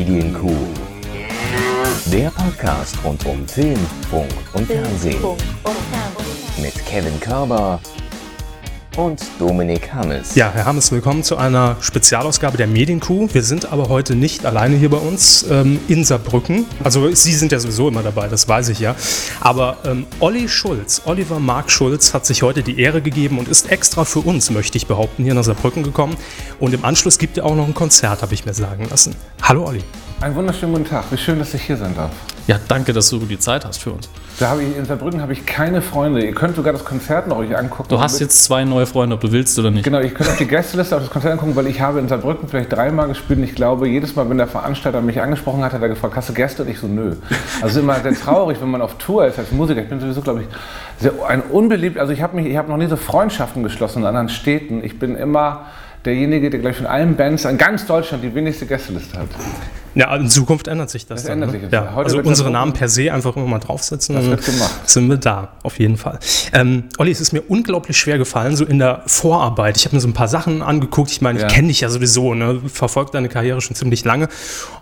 Medienkuh. Der Podcast rund um Film, Funk und Fernsehen. Mit Kevin Körber und Dominik Hammes. Ja, Herr Hammes, willkommen zu einer Spezialausgabe der Medienkuh. Wir sind aber heute nicht alleine hier bei uns ähm, in Saarbrücken. Also Sie sind ja sowieso immer dabei, das weiß ich ja. Aber ähm, Olli Schulz, Oliver Mark Schulz, hat sich heute die Ehre gegeben und ist extra für uns, möchte ich behaupten, hier nach Saarbrücken gekommen. Und im Anschluss gibt er auch noch ein Konzert, habe ich mir sagen lassen. Hallo Olli. Einen wunderschönen guten Tag. Wie schön, dass ich hier sein darf. Ja, danke, dass du die Zeit hast für uns. Da habe ich, in Saarbrücken habe ich keine Freunde. Ihr könnt sogar das Konzert noch euch angucken. Du hast jetzt zwei neue Freunde, ob du willst oder nicht. Genau, ich könnte auch die Gästeliste auf das Konzert angucken, weil ich habe in Saarbrücken vielleicht dreimal gespielt und ich glaube, jedes Mal, wenn der Veranstalter mich angesprochen hat, hat er gefragt, hast du Gäste? Und ich so, nö. Also immer sehr traurig, wenn man auf Tour ist als Musiker. Ich bin sowieso, glaube ich, sehr, ein unbeliebt, also ich habe mich, ich habe noch nie so Freundschaften geschlossen in anderen Städten. Ich bin immer derjenige, der gleich von allen Bands in ganz Deutschland die wenigste Gästeliste hat. Ja, in Zukunft ändert sich das. Das dann, ändert ne? sich. Ja, Heute also unsere Namen per se einfach immer mal draufsetzen. Das wird gemacht. Sind wir da, auf jeden Fall. Ähm, Olli, es ist mir unglaublich schwer gefallen, so in der Vorarbeit. Ich habe mir so ein paar Sachen angeguckt. Ich meine, Ja. ich kenne dich ja sowieso, ne? verfolge deine Karriere schon ziemlich lange.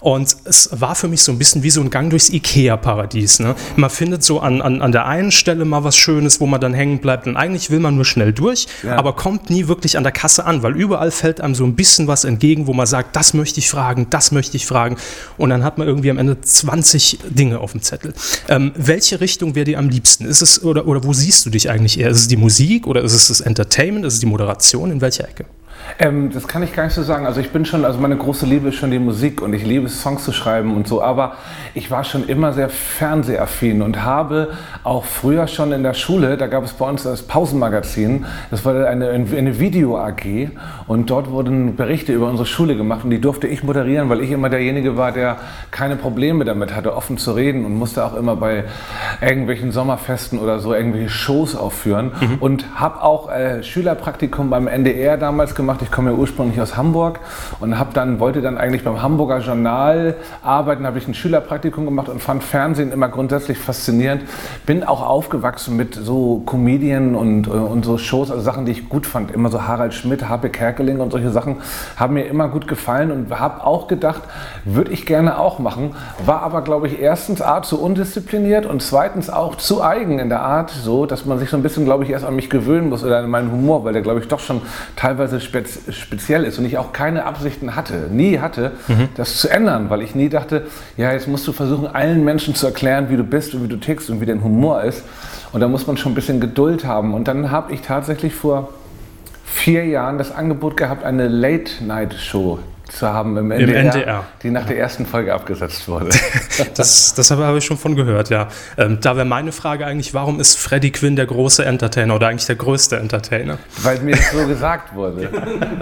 Und es war für mich so ein bisschen wie so ein Gang durchs Ikea-Paradies. Ne? Man findet so an, an, an der einen Stelle mal was Schönes, wo man dann hängen bleibt. Und eigentlich will man nur schnell durch, Ja. aber kommt nie wirklich an der Kasse an, weil überall fällt einem so ein bisschen was entgegen, wo man sagt, das möchte ich fragen, das möchte ich fragen. Und dann hat man irgendwie am Ende 20 Dinge auf dem Zettel. Ähm, welche Richtung wäre dir am liebsten? Ist es, oder, oder wo siehst du dich eigentlich eher? Ist es die Musik oder ist es das Entertainment? Ist es die Moderation? In welcher Ecke? Ähm, das kann ich gar nicht so sagen. Also ich bin schon, also meine große Liebe ist schon die Musik und ich liebe Songs zu schreiben und so. Aber ich war schon immer sehr fernsehaffin und habe auch früher schon in der Schule, da gab es bei uns das Pausenmagazin, das war eine, eine Video-AG und dort wurden Berichte über unsere Schule gemacht und die durfte ich moderieren, weil ich immer derjenige war, der keine Probleme damit hatte, offen zu reden und musste auch immer bei irgendwelchen Sommerfesten oder so irgendwelche Shows aufführen und habe auch äh, Schülerpraktikum beim NDR damals gemacht. Ich komme ja ursprünglich aus Hamburg und habe dann wollte dann eigentlich beim Hamburger Journal arbeiten, habe ich ein Schülerpraktikum gemacht und fand Fernsehen immer grundsätzlich faszinierend. Bin auch aufgewachsen mit so Comedien und, äh, und so Shows, also Sachen, die ich gut fand. Immer so Harald Schmidt, Harpe Kerkeling und solche Sachen haben mir immer gut gefallen und habe auch gedacht, würde ich gerne auch machen. War aber, glaube ich, erstens A, zu undiszipliniert und zweitens auch zu eigen in der Art, so, dass man sich so ein bisschen, glaube ich, erst an mich gewöhnen muss oder an meinen Humor, weil der, glaube ich, doch schon teilweise spez speziell ist und ich auch keine Absichten hatte, nie hatte, das zu ändern, weil ich nie dachte, ja, jetzt musst du versuchen, allen Menschen zu erklären, wie du bist und wie du tickst und wie dein Humor ist. Und da muss man schon ein bisschen Geduld haben. Und dann habe ich tatsächlich vor vier Jahren das Angebot gehabt, eine Late-Night-Show zu haben im NDR, NDR. die nach der ersten Folge abgesetzt wurde. Das, das habe ich schon von gehört, ja. Ähm, da wäre meine Frage eigentlich, warum ist Freddie Quinn der große Entertainer oder eigentlich der größte Entertainer? Weil mir das so gesagt wurde.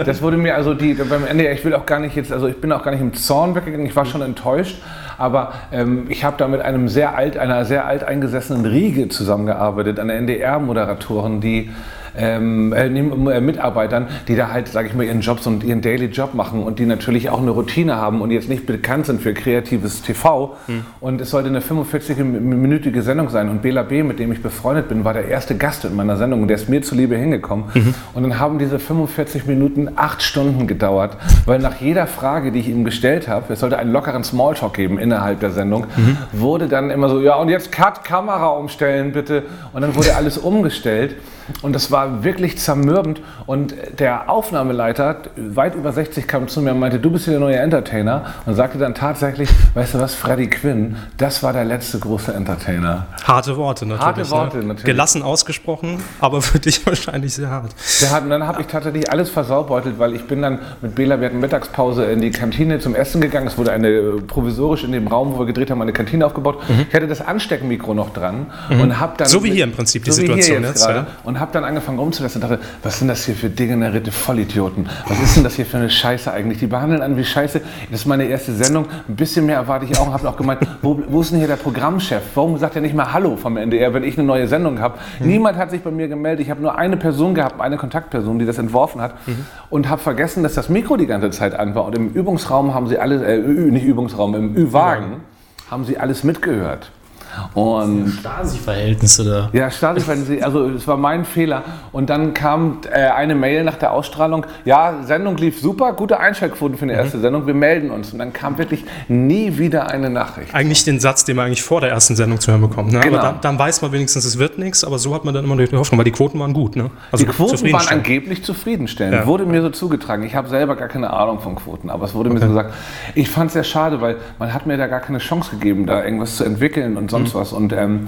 Das wurde mir also die beim NDR, ich will auch gar nicht jetzt, also ich bin auch gar nicht im Zorn weggegangen, ich war schon enttäuscht, aber ähm, ich habe da mit einem sehr alt, einer sehr alt eingesessenen Riege zusammengearbeitet, einer NDR-Moderatoren, die ähm, äh, äh, Mitarbeitern, die da halt, sage ich mal, ihren Jobs und ihren Daily Job machen und die natürlich auch eine Routine haben und jetzt nicht bekannt sind für kreatives TV. Und es sollte eine 45-minütige Sendung sein. Und Bela B., mit dem ich befreundet bin, war der erste Gast in meiner Sendung und der ist mir zuliebe hingekommen. Und dann haben diese 45 Minuten acht Stunden gedauert, weil nach jeder Frage, die ich ihm gestellt habe, es sollte einen lockeren Smalltalk geben innerhalb der Sendung, wurde dann immer so, ja und jetzt Cut, Kamera umstellen bitte. Und dann wurde alles umgestellt. Und das war wirklich zermürbend. Und der Aufnahmeleiter, weit über 60, kam zu mir und meinte, du bist hier der neue Entertainer. Und sagte dann tatsächlich, weißt du was, Freddie Quinn, das war der letzte große Entertainer. Harte Worte natürlich. Harte Worte, ne? natürlich. Gelassen ausgesprochen, aber für dich wahrscheinlich sehr hart. Der hat, und dann habe ich tatsächlich alles versaubeutelt, weil ich bin dann mit Bela, wir hatten Mittagspause in die Kantine zum Essen gegangen. Es wurde eine äh, provisorisch in dem Raum, wo wir gedreht haben, eine Kantine aufgebaut. Ich hatte das Ansteckmikro noch dran und habe dann Mhm. So wie hier im Prinzip die so Situation jetzt, gerade. ja. und habe dann angefangen rumzulassen und dachte, was sind das hier für degenerierte Vollidioten? Was ist denn das hier für eine Scheiße eigentlich? Die behandeln an wie Scheiße. Das ist meine erste Sendung. Ein bisschen mehr erwarte ich auch und habe auch gemeint, wo, wo ist denn hier der Programmchef? Warum sagt er nicht mal Hallo vom NDR, wenn ich eine neue Sendung habe? Mhm. Niemand hat sich bei mir gemeldet. Ich habe nur eine Person gehabt, eine Kontaktperson, die das entworfen hat Mhm. und habe vergessen, dass das Mikro die ganze Zeit an war. Und im Übungsraum haben sie alle, äh, nicht Übungsraum, im Ü-Wagen haben sie alles mitgehört. Und Stasi-Verhältnisse da. Ja, Stasi-Verhältnisse, also es war mein Fehler. Und dann kam äh, eine Mail nach der Ausstrahlung, ja, Sendung lief super, gute Einschaltquoten für eine erste Sendung, wir melden uns. Und dann kam wirklich nie wieder eine Nachricht. Eigentlich den Satz, den man eigentlich vor der ersten Sendung zu hören bekommt. Ne? Genau. Aber dann, dann weiß man wenigstens, es wird nichts, aber so hat man dann immer die Hoffnung, weil die Quoten waren gut. Ne? Also Die Quoten waren angeblich zufriedenstellend. Ja. Wurde mir so zugetragen. Ich habe selber gar keine Ahnung von Quoten, aber es wurde mir so gesagt. Ich fand es sehr schade, weil man hat mir da gar keine Chance gegeben, da irgendwas zu entwickeln und Mhm. Sonst was. Und ähm,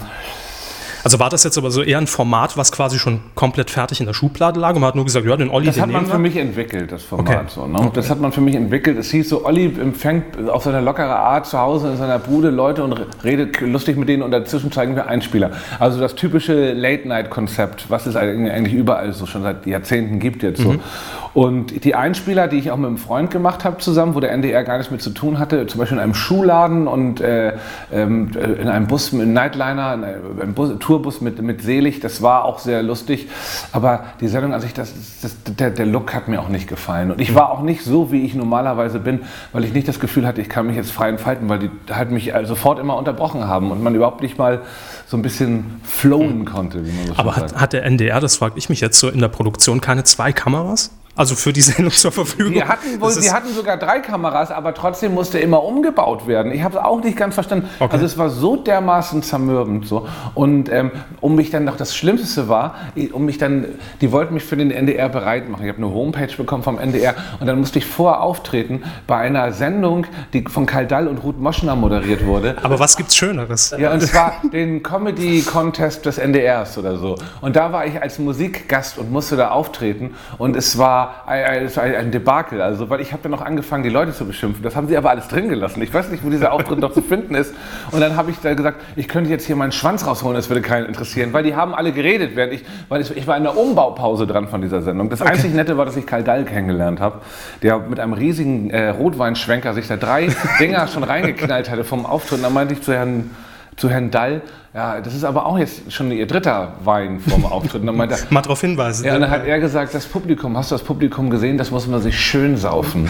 Also war das jetzt aber so eher ein Format, was quasi schon komplett fertig in der Schublade lag und man hat nur gesagt, ja, den Olli, das den hat man für wir. mich entwickelt, das Format. Okay. So, ne? Das hat man für mich entwickelt. Es hieß so, Olli empfängt auf seine lockere Art zu Hause in seiner Bude Leute und redet lustig mit denen und dazwischen zeigen wir Einspieler. Also das typische Late-Night-Konzept, was es eigentlich überall so schon seit Jahrzehnten gibt jetzt so. Und die Einspieler, die ich auch mit einem Freund gemacht habe zusammen, wo der NDR gar nichts mit zu tun hatte, zum Beispiel in einem Schuhladen und äh, ähm, in einem Bus, einem Nightliner, in einem Bus, Tourbus mit, mit Selig, das war auch sehr lustig. Aber die Sendung an sich, das, das, der, der Look hat mir auch nicht gefallen. Und ich war auch nicht so, wie ich normalerweise bin, weil ich nicht das Gefühl hatte, ich kann mich jetzt frei entfalten, weil die halt mich äh, sofort immer unterbrochen haben und man überhaupt nicht mal so ein bisschen flowen konnte, wie man so Aber sagt. hat, hat der NDR, das frage ich mich jetzt so, in der Produktion keine zwei Kameras? Also für die Sendung zur Verfügung? Die hatten, wohl, die hatten sogar drei Kameras, aber trotzdem musste immer umgebaut werden. Ich habe es auch nicht ganz verstanden. Okay. Also es war so dermaßen zermürbend so. Und ähm, um mich dann noch das Schlimmste war, um mich dann, die wollten mich für den NDR bereit machen. Ich habe eine Homepage bekommen vom NDR und dann musste ich vorher auftreten bei einer Sendung, die von Karl Dall und Ruth Moschner moderiert wurde. aber was gibt's Schöneres? Ja, und zwar den Comedy Contest des NDRs oder so. Und da war ich als Musikgast und musste da auftreten. Und es war ein, ein, war ein Debakel. Also, weil ich habe dann noch angefangen, die Leute zu beschimpfen. Das haben sie aber alles drin gelassen. Ich weiß nicht, wo dieser Auftritt noch zu finden ist. Und dann habe ich da gesagt, ich könnte jetzt hier meinen Schwanz rausholen, das würde keinen interessieren. Weil die haben alle geredet, während ich, weil ich, ich war in der Umbaupause dran von dieser Sendung. Das einzig Nette war, dass ich Karl Dall kennengelernt habe, der mit einem riesigen äh, Rotweinschwenker sich da drei Dinger schon reingeknallt hatte vom Auftritt. Und dann meinte ich zu Herrn zu Herrn Dall, ja, das ist aber auch jetzt schon ihr dritter Wein vom Auftritt. Und dann meinte Mal darauf hinweisen. ja, und dann hat er gesagt, das Publikum, hast du das Publikum gesehen, das muss man sich schön saufen.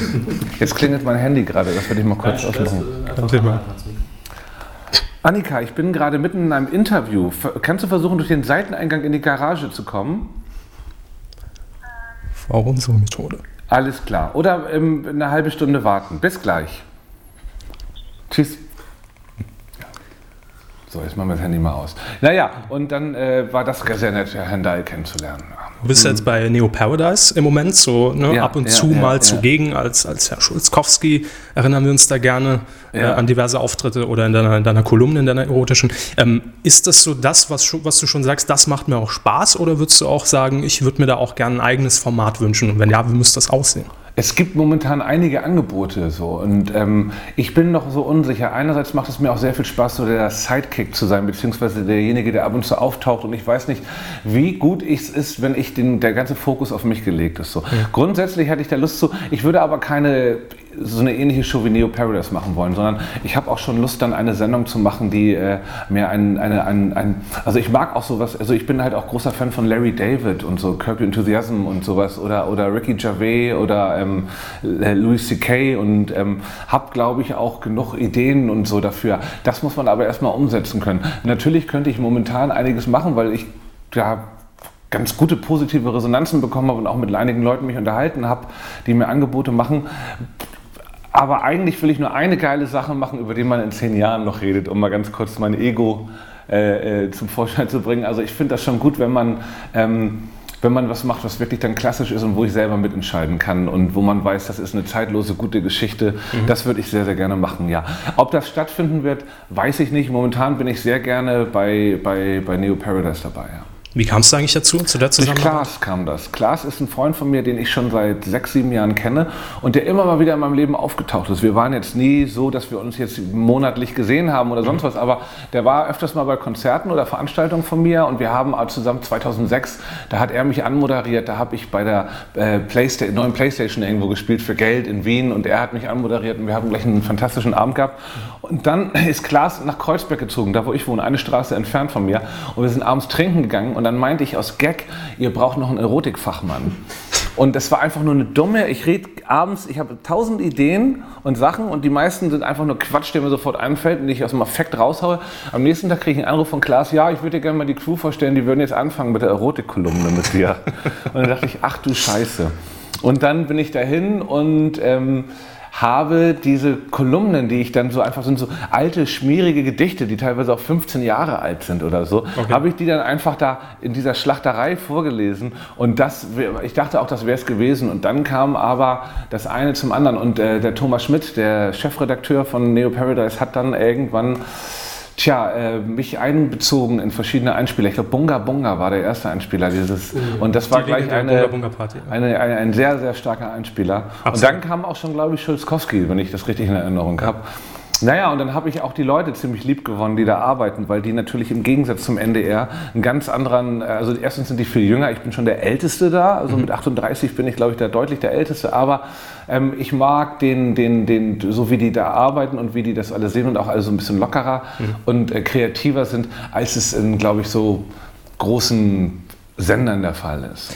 Jetzt klingelt mein Handy gerade, das werde ich mal kurz ausmachen. Kein Thema. Annika, ich bin gerade mitten in einem Interview. Kannst du versuchen, durch den Seiteneingang in die Garage zu kommen? War unsere Methode. Alles klar. Oder ähm, eine halbe Stunde warten. Bis gleich. Tschüss. So, jetzt machen wir das Handy mal aus. Naja, und dann äh, war das sehr nett, Herrn Dahl kennenzulernen. Du bist jetzt bei Neo Paradise im Moment so ne, Ja, ab und ja, zu ja, mal zugegen als, als Herr Schulzkowski. Erinnern wir uns da gerne äh, an diverse Auftritte oder in deiner, in deiner Kolumne, in deiner erotischen. Ähm, ist das so das, was, was du schon sagst, das macht mir auch Spaß oder würdest du auch sagen, ich würde mir da auch gerne ein eigenes Format wünschen? Und wenn ja, wie müsste das aussehen? Es gibt momentan einige Angebote so und ähm, ich bin noch so unsicher. Einerseits macht es mir auch sehr viel Spaß, so der Sidekick zu sein, beziehungsweise derjenige, der ab und zu auftaucht und ich weiß nicht, wie gut es ist, wenn ich den, der ganze Fokus auf mich gelegt ist. So. Grundsätzlich hätte ich da Lust zu, ich würde aber keine so eine ähnliche Show wie Neo Paradise machen wollen, sondern ich habe auch schon Lust, dann eine Sendung zu machen, die äh, mir ein, eine, ein, ein, also ich mag auch sowas, also ich bin halt auch großer Fan von Larry David und so Your Enthusiasm und sowas oder, oder Ricky Gervais oder ähm, äh, Louis C.K. und ähm, habe, glaube ich, auch genug Ideen und so dafür. Das muss man aber erstmal umsetzen können. Natürlich könnte ich momentan einiges machen, weil ich ja, ganz gute positive Resonanzen bekommen habe und auch mit einigen Leuten mich unterhalten habe, die mir Angebote machen. Aber eigentlich will ich nur eine geile Sache machen, über die man in zehn Jahren noch redet, um mal ganz kurz mein Ego äh, äh, zum Vorschein zu bringen. Also ich finde das schon gut, wenn man, ähm, wenn man was macht, was wirklich dann klassisch ist und wo ich selber mitentscheiden kann und wo man weiß, das ist eine zeitlose, gute Geschichte. Das würde ich sehr, sehr gerne machen, ja. Ob das stattfinden wird, weiß ich nicht. Momentan bin ich sehr gerne bei, bei, bei Neo Paradise dabei, ja. Wie kamst du eigentlich dazu, zu der Durch Zusammenarbeit? Klaas kam das. Klaas ist ein Freund von mir, den ich schon seit sechs, sieben Jahren kenne und der immer mal wieder in meinem Leben aufgetaucht ist. Wir waren jetzt nie so, dass wir uns jetzt monatlich gesehen haben oder sonst was, aber der war öfters mal bei Konzerten oder Veranstaltungen von mir und wir haben auch zusammen 2006, da hat er mich anmoderiert, da habe ich bei der äh, Playsta neuen Playstation irgendwo gespielt für Geld in Wien und er hat mich anmoderiert und wir haben gleich einen fantastischen Abend gehabt. Und dann ist Klaas nach Kreuzberg gezogen, da wo ich wohne, eine Straße entfernt von mir und wir sind abends trinken gegangen und dann meinte ich aus Gag, ihr braucht noch einen Erotikfachmann. Und das war einfach nur eine dumme, ich rede abends, ich habe tausend Ideen und Sachen und die meisten sind einfach nur Quatsch, der mir sofort einfällt und die ich aus dem Affekt raushaue. Am nächsten Tag kriege ich einen Anruf von Klaas, ja, ich würde dir gerne mal die Crew vorstellen, die würden jetzt anfangen mit der Erotikkolumne mit dir. Und dann dachte ich, ach du Scheiße. Und dann bin ich dahin und ähm, habe diese Kolumnen, die ich dann so einfach sind so alte, schmierige Gedichte, die teilweise auch 15 Jahre alt sind oder so, okay. habe ich die dann einfach da in dieser Schlachterei vorgelesen. Und das, ich dachte auch, das wäre es gewesen. Und dann kam aber das eine zum anderen. Und äh, der Thomas Schmidt, der Chefredakteur von Neo Paradise, hat dann irgendwann Tja, äh, mich einbezogen in verschiedene Einspieler. Ich glaube, Bunga Bunga war der erste Einspieler dieses. Mhm. Und das war gleich eine, Bunga Bunga Party, eine, eine, ein sehr, sehr starker Einspieler. Absolut. Und dann kam auch schon, glaube ich, Schulzkowski, wenn ich das richtig in Erinnerung habe. Naja, und dann habe ich auch die Leute ziemlich lieb gewonnen, die da arbeiten, weil die natürlich im Gegensatz zum NDR einen ganz anderen, also erstens sind die viel jünger, ich bin schon der Älteste da, also mhm. mit 38 bin ich, glaube ich, der deutlich der Älteste, aber ähm, ich mag den, den, den, so wie die da arbeiten und wie die das alle sehen und auch alle so ein bisschen lockerer mhm. und äh, kreativer sind, als es in, glaube ich, so großen Sendern der Fall ist.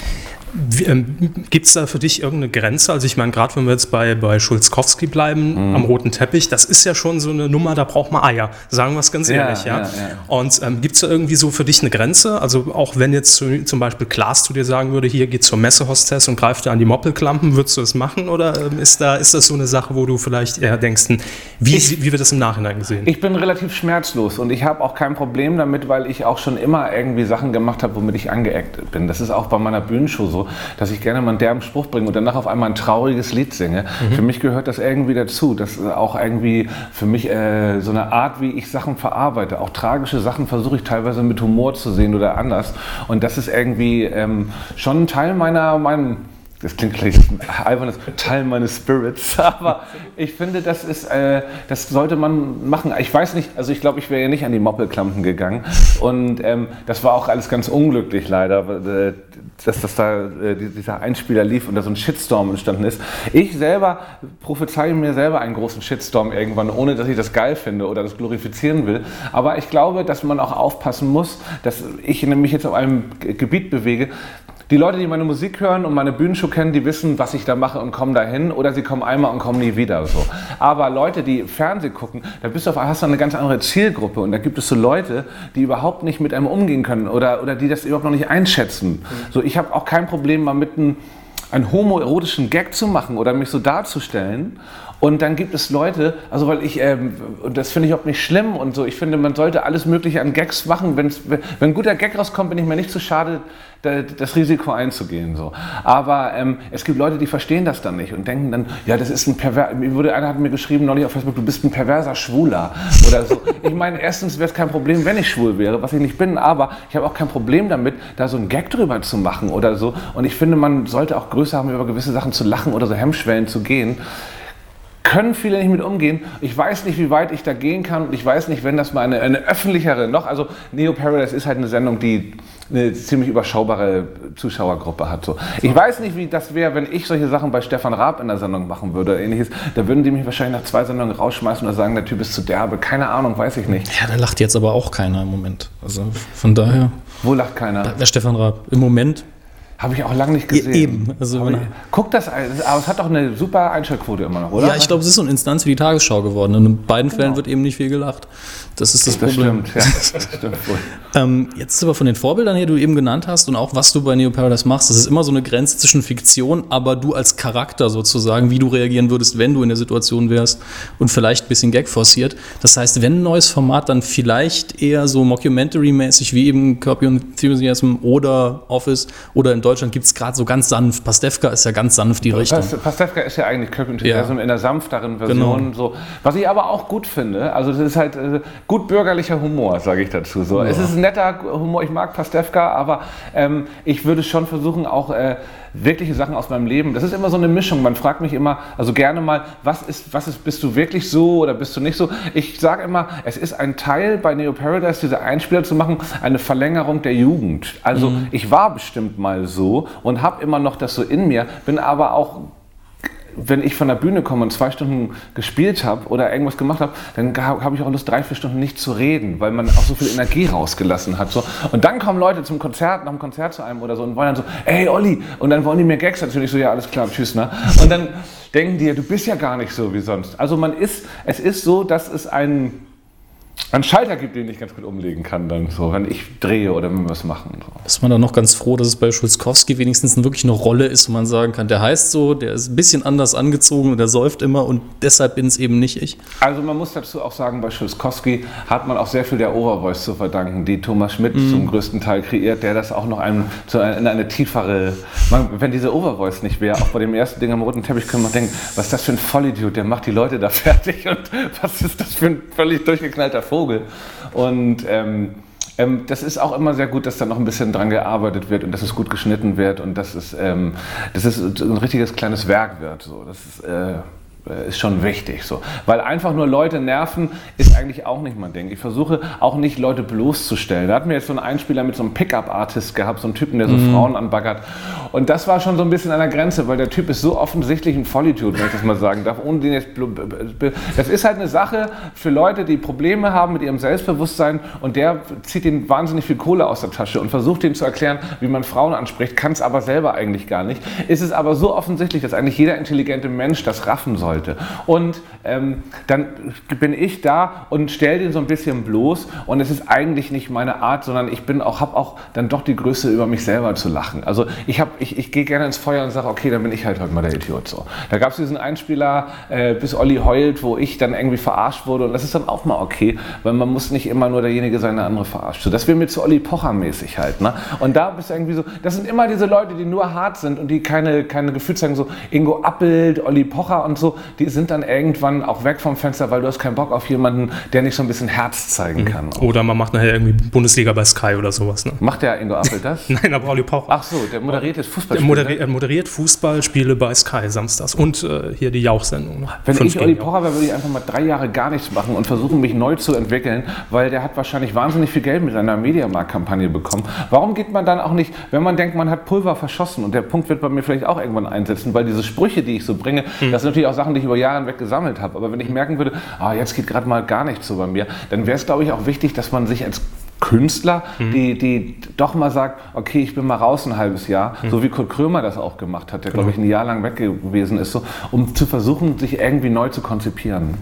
Ähm, Gibt es da für dich irgendeine Grenze? Also ich meine, gerade wenn wir jetzt bei, bei Schulzkowski bleiben, mhm. am roten Teppich, das ist ja schon so eine Nummer, da braucht man Eier, sagen wir es ganz ehrlich. Ja, ja. ja, ja. Und ähm, gibt es da irgendwie so für dich eine Grenze? Also auch wenn jetzt zu, zum Beispiel Klaas zu dir sagen würde, hier geht zur Messehostess und greift dir an die Moppelklampen, würdest du das machen? Oder ähm, ist, da, ist das so eine Sache, wo du vielleicht eher denkst, hm, wie, ich, wie wird das im Nachhinein gesehen? Ich bin relativ schmerzlos und ich habe auch kein Problem damit, weil ich auch schon immer irgendwie Sachen gemacht habe, womit ich angeeckt bin. Das ist auch bei meiner Bühnenshow so dass ich gerne mal einen derben Spruch bringe und danach auf einmal ein trauriges Lied singe. Mhm. Für mich gehört das irgendwie dazu. Das ist auch irgendwie für mich äh, so eine Art, wie ich Sachen verarbeite. Auch tragische Sachen versuche ich teilweise mit Humor zu sehen oder anders. Und das ist irgendwie ähm, schon ein Teil meiner, meinen das klingt gleich albernes Teil meines Spirits, aber ich finde, das ist, äh, das sollte man machen. Ich weiß nicht, also ich glaube, ich wäre ja nicht an die Moppelklampen gegangen und ähm, das war auch alles ganz unglücklich leider, äh, dass das da äh, dieser Einspieler lief und da so ein Shitstorm entstanden ist. Ich selber prophezeie mir selber einen großen Shitstorm irgendwann, ohne dass ich das geil finde oder das glorifizieren will. Aber ich glaube, dass man auch aufpassen muss, dass ich nämlich jetzt auf einem Gebiet bewege, die Leute, die meine Musik hören und meine Bühnenshow kennen, die wissen, was ich da mache und kommen dahin oder sie kommen einmal und kommen nie wieder. So. Aber Leute, die Fernsehen gucken, da bist du auf, hast du eine ganz andere Zielgruppe und da gibt es so Leute, die überhaupt nicht mit einem umgehen können oder, oder die das überhaupt noch nicht einschätzen. So, ich habe auch kein Problem, mal mit einem einen homoerotischen Gag zu machen oder mich so darzustellen und dann gibt es Leute, also weil ich, ähm, das finde ich auch nicht schlimm und so, ich finde, man sollte alles Mögliche an Gags machen. Wenn's, wenn ein guter Gag rauskommt, bin ich mir nicht zu schade, das Risiko einzugehen. So. Aber ähm, es gibt Leute, die verstehen das dann nicht und denken dann, ja, das ist ein perverser, einer hat mir geschrieben neulich auf Facebook, du bist ein perverser Schwuler oder so. ich meine, erstens wäre es kein Problem, wenn ich schwul wäre, was ich nicht bin, aber ich habe auch kein Problem damit, da so einen Gag drüber zu machen oder so. Und ich finde, man sollte auch Größe haben, über gewisse Sachen zu lachen oder so Hemmschwellen zu gehen können viele nicht mit umgehen. Ich weiß nicht, wie weit ich da gehen kann und ich weiß nicht, wenn das mal eine, eine öffentlichere noch, also Neo Paradise ist halt eine Sendung, die eine ziemlich überschaubare Zuschauergruppe hat. So. Ich weiß nicht, wie das wäre, wenn ich solche Sachen bei Stefan Raab in der Sendung machen würde oder ähnliches. Da würden die mich wahrscheinlich nach zwei Sendungen rausschmeißen oder sagen, der Typ ist zu derbe. Keine Ahnung, weiß ich nicht. Ja, da lacht jetzt aber auch keiner im Moment. Also von daher. Wo lacht keiner? Der Stefan Raab. Im Moment habe ich auch lange nicht gesehen. Eben. Also ich, guck das, aber es hat doch eine super Einschaltquote immer noch, oder? Ja, ich glaube, es ist so eine Instanz wie die Tagesschau geworden. Und in beiden genau. Fällen wird eben nicht viel gelacht. Das ist das, das Problem. Stimmt, ja, das stimmt wohl. ähm, jetzt aber von den Vorbildern her, die du eben genannt hast und auch was du bei Neo Paradise machst, das ist immer so eine Grenze zwischen Fiktion, aber du als Charakter sozusagen, wie du reagieren würdest, wenn du in der Situation wärst und vielleicht ein bisschen Gag forciert. Das heißt, wenn ein neues Format dann vielleicht eher so Mockumentary-mäßig wie eben Curb Enthusiasm oder Office oder in Deutschland gibt es gerade so ganz sanft. Pastewka ist ja ganz sanft die Richtung. Pastewka ist ja eigentlich Curb Enthusiasm ja. in der sanfteren Version. Genau. So. Was ich aber auch gut finde, also das ist halt äh, gut bürgerlicher Humor, sage ich dazu. So. Ja. Es ist ein netter Humor, ich mag Pastewka, aber ähm, ich würde schon versuchen, auch äh, wirkliche Sachen aus meinem Leben. Das ist immer so eine Mischung. Man fragt mich immer, also gerne mal, was ist, was ist, bist du wirklich so oder bist du nicht so? Ich sage immer, es ist ein Teil bei Neo Paradise, diese Einspieler zu machen, eine Verlängerung der Jugend. Also mhm. ich war bestimmt mal so und habe immer noch das so in mir, bin aber auch wenn ich von der Bühne komme und zwei Stunden gespielt habe oder irgendwas gemacht habe, dann habe ich auch Lust, drei, vier Stunden nicht zu reden, weil man auch so viel Energie rausgelassen hat. So. Und dann kommen Leute zum Konzert, nach dem Konzert zu einem oder so und wollen dann so, ey Olli, und dann wollen die mir Gags natürlich so, ja, alles klar, tschüss, ne? Und dann denken die, du bist ja gar nicht so wie sonst. Also man ist, es ist so, dass es ein einen Schalter gibt, den ich ganz gut umlegen kann, dann so, wenn ich drehe oder wenn wir was machen. So. Ist man dann noch ganz froh, dass es bei Schulzkowski wenigstens wirklich eine Rolle ist, wo man sagen kann, der heißt so, der ist ein bisschen anders angezogen und der säuft immer und deshalb bin es eben nicht ich? Also man muss dazu auch sagen, bei Schulzkowski hat man auch sehr viel der Overvoice zu verdanken, die Thomas Schmidt mm. zum größten Teil kreiert, der das auch noch einem, zu eine, in eine tiefere, man, wenn diese Overvoice nicht wäre, auch bei dem ersten Ding am roten Teppich können wir denken, was ist das für ein Vollidiot, der macht die Leute da fertig und was ist das für ein völlig durchgeknallter Vogel. Und ähm, ähm, das ist auch immer sehr gut, dass da noch ein bisschen dran gearbeitet wird und dass es gut geschnitten wird und dass es, ähm, dass es ein richtiges kleines Werk wird. So. Das ist, äh, ist schon wichtig. So. Weil einfach nur Leute nerven ist eigentlich auch nicht mein Ding. Ich versuche auch nicht Leute bloßzustellen. Da hatten wir jetzt so einen Einspieler mit so einem Pickup-Artist gehabt, so einen Typen, der so mhm. Frauen anbaggert. Und das war schon so ein bisschen an der Grenze, weil der Typ ist so offensichtlich ein Vollidiot, wenn ich das mal sagen darf. Ohne den jetzt das ist halt eine Sache für Leute, die Probleme haben mit ihrem Selbstbewusstsein und der zieht ihnen wahnsinnig viel Kohle aus der Tasche und versucht ihnen zu erklären, wie man Frauen anspricht, kann es aber selber eigentlich gar nicht. Ist es aber so offensichtlich, dass eigentlich jeder intelligente Mensch das raffen soll sollte. Und ähm, dann bin ich da und stelle den so ein bisschen bloß und es ist eigentlich nicht meine Art, sondern ich bin auch, habe auch dann doch die Größe über mich selber zu lachen. Also ich, hab, ich, ich gehe gerne ins Feuer und sage, okay, dann bin ich halt heute mal der Idiot. So. Da gab es diesen Einspieler, äh, bis Olli heult, wo ich dann irgendwie verarscht wurde und das ist dann auch mal okay, weil man muss nicht immer nur derjenige sein, der andere verarscht. So, das wäre mir zu Olli Pocher mäßig halt. Ne? Und da bist du irgendwie so, das sind immer diese Leute, die nur hart sind und die keine, keine Gefühle zeigen, so Ingo Appelt, Olli Pocher und so, die sind dann irgendwann auch weg vom Fenster, weil du hast keinen Bock auf jemanden, der nicht so ein bisschen Herz zeigen mhm. kann. Oder man macht nachher irgendwie Bundesliga bei Sky oder sowas. Ne? Macht der Ingo Appel das? Nein, aber Olli Pocher. Ach so, der moderiert jetzt Fußballspiele. Der moderiert, moderiert Fußballspiele bei Sky samstags und äh, hier die Jauch-Sendung. Ne? Wenn ich Olli Pocher wäre, würde ich einfach mal drei Jahre gar nichts machen und versuchen, mich neu zu entwickeln, weil der hat wahrscheinlich wahnsinnig viel Geld mit seiner Mediamarkt-Kampagne bekommen. Warum geht man dann auch nicht, wenn man denkt, man hat Pulver verschossen und der Punkt wird bei mir vielleicht auch irgendwann einsetzen, weil diese Sprüche, die ich so bringe, hm. das sind natürlich auch Sachen, die ich über Jahre hinweg gesammelt habe. Aber wenn ich merken würde, ah, jetzt geht gerade mal gar nichts so bei mir, dann wäre es, glaube ich, auch wichtig, dass man sich als Künstler, mhm. die, die doch mal sagt, okay, ich bin mal raus ein halbes Jahr, mhm. so wie Kurt Krömer das auch gemacht hat, der, genau. glaube ich, ein Jahr lang weg gewesen ist, so, um zu versuchen, sich irgendwie neu zu konzipieren.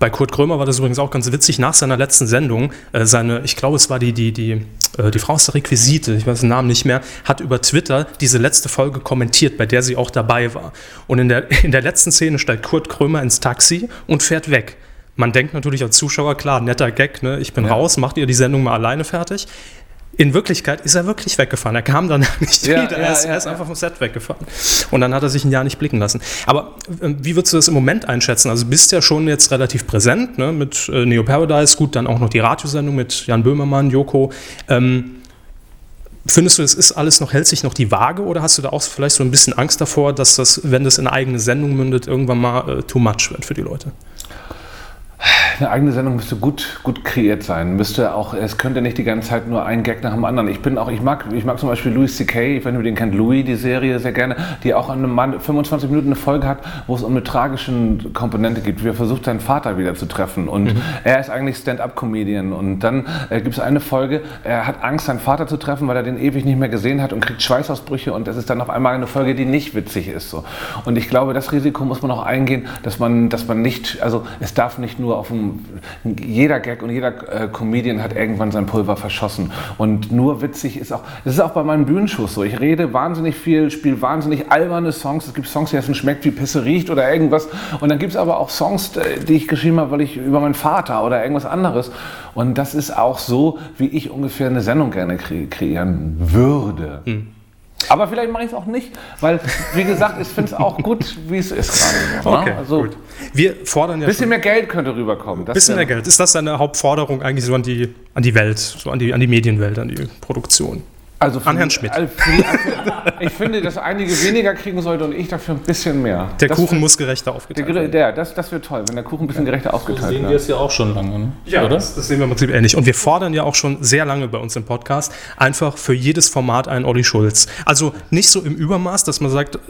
Bei Kurt Krömer war das übrigens auch ganz witzig, nach seiner letzten Sendung, äh, seine, ich glaube, es war die, die, die, äh, die Frau aus der Requisite, ich weiß den Namen nicht mehr, hat über Twitter diese letzte Folge kommentiert, bei der sie auch dabei war. Und in der, in der letzten Szene steigt Kurt Krömer ins Taxi und fährt weg. Man denkt natürlich als Zuschauer, klar, netter Gag, ne? ich bin ja. raus, macht ihr die Sendung mal alleine fertig. In Wirklichkeit ist er wirklich weggefahren. Er kam dann nicht ja, wieder. Ja, er ist, er ist einfach vom Set weggefahren. Und dann hat er sich ein Jahr nicht blicken lassen. Aber äh, wie würdest du das im Moment einschätzen? Also bist ja schon jetzt relativ präsent ne? mit äh, Neo Paradise, gut, dann auch noch die Radiosendung mit Jan Böhmermann, Joko. Ähm, Findest du, es ist alles noch, hält sich noch die Waage oder hast du da auch vielleicht so ein bisschen Angst davor, dass das, wenn das in eine eigene Sendung mündet, irgendwann mal äh, too much wird für die Leute? Eine eigene Sendung müsste gut, gut kreiert sein. Müsste auch, es könnte nicht die ganze Zeit nur ein Gag nach dem anderen. Ich bin auch, ich mag, ich mag zum Beispiel Louis C.K., ich weiß nicht, ob ihr den kennt, Louis, die Serie sehr gerne, die auch an einem 25 Minuten eine Folge hat, wo es um eine tragische Komponente geht, wie er versucht, seinen Vater wieder zu treffen. Und mhm. er ist eigentlich Stand-up-Comedian. Und dann äh, gibt es eine Folge, er hat Angst, seinen Vater zu treffen, weil er den ewig nicht mehr gesehen hat und kriegt Schweißausbrüche. Und es ist dann auf einmal eine Folge, die nicht witzig ist. So. Und ich glaube, das Risiko muss man auch eingehen, dass man, dass man nicht, also es darf nicht nur auf dem jeder Gag und jeder äh, Comedian hat irgendwann sein Pulver verschossen. Und nur witzig ist auch, das ist auch bei meinen Bühnenshows so. Ich rede wahnsinnig viel, spiele wahnsinnig alberne Songs. Es gibt Songs, die essen schmeckt wie Pisse riecht oder irgendwas. Und dann gibt es aber auch Songs, äh, die ich geschrieben habe, weil ich über meinen Vater oder irgendwas anderes. Und das ist auch so, wie ich ungefähr eine Sendung gerne kre kreieren würde. Mhm. Aber vielleicht mache ich es auch nicht, weil, wie gesagt, ich finde es auch gut, wie es ist gerade. Ne? Okay, also, gut. Wir fordern ja. Ein bisschen mehr Geld könnte rüberkommen. Bisschen mehr Geld. Ist das deine Hauptforderung eigentlich so an die, an die Welt, so an die, an die Medienwelt, an die Produktion? Also An Herrn Schmidt. Also ich finde, dass einige weniger kriegen sollten und ich dafür ein bisschen mehr. Der das Kuchen wär- muss gerechter Der, aufgeteilt Gre- werden. der, das, das wäre toll, wenn der Kuchen ein bisschen gerechter aufgeteilt Sehen wir es ja auch schon lange, ne? Ja, oder? Das, das sehen wir im Prinzip ähnlich. Und wir fordern ja auch schon sehr lange bei uns im Podcast einfach für jedes Format einen Olli Schulz. Also nicht so im Übermaß, dass man sagt, äh,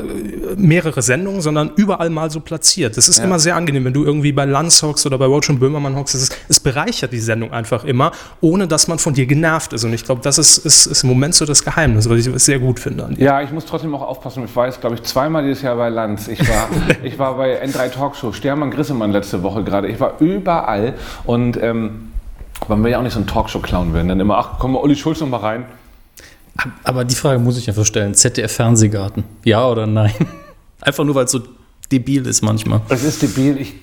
mehrere Sendungen, sondern überall mal so platziert. Das ist immer sehr angenehm, wenn du irgendwie bei Lanz hockst oder bei Roach und Böhmermann hockst. Es, ist, es bereichert die Sendung einfach immer, ohne dass man von dir genervt ist. Und ich glaube, das ist, ist, ist im Moment so das Geheimnis, was ich sehr gut finde an dir. Ja, ich muss trotzdem auch aufpassen. Ich war jetzt, glaube ich, zweimal dieses Jahr bei Lanz. Ich war, ich war bei N3 Talkshow, Stermann Grissemann letzte Woche gerade. Ich war überall und ähm, man will ja auch nicht so ein Talkshow-Clown werden. Dann immer, ach komm mal, Olli Schulz noch mal rein. Aber die Frage muss ich einfach stellen. ZDF-Fernsehgarten. Ja oder nein? Einfach nur, weil es so debil ist manchmal. Es ist debil. Ich,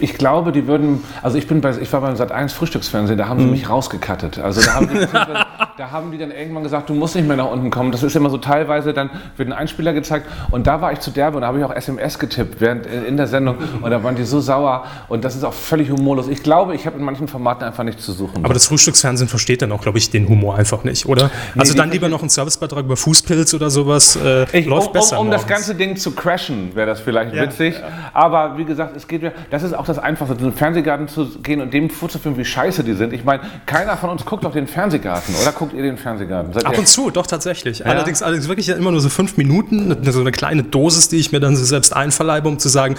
ich glaube, die würden. Also ich bin bei, ich war beim Sat 1 Frühstücksfernsehen, da haben sie mich rausgekattet. Also da haben, die, da haben die dann irgendwann gesagt, du musst nicht mehr nach unten kommen. Das ist immer so teilweise, dann wird ein Einspieler gezeigt und da war ich zu derbe und da habe ich auch SMS getippt während in der Sendung und da waren die so sauer und das ist auch völlig humorlos. Ich glaube, ich habe in manchen Formaten einfach nichts zu suchen. Aber das Frühstücksfernsehen versteht dann auch, glaube ich, den Humor einfach nicht, oder? also die dann lieber noch ein Servicebeitrag über Fußpilz oder sowas. Äh, Ich, läuft um, besser. um, um das ganze Ding zu crashen, wäre das vielleicht Ja, witzig. Aber wie gesagt, es geht mir, das ist auch das Einfachste, in den Fernsehgarten zu gehen und dem vorzuführen, wie scheiße die sind. Ich meine, keiner von uns guckt auf den Fernsehgarten, oder guckt ihr den Fernsehgarten? Seid Ab und zu, doch tatsächlich. Allerdings, allerdings wirklich ja immer nur so fünf Minuten, so eine kleine Dosis, die ich mir dann so selbst einverleibe, um zu sagen,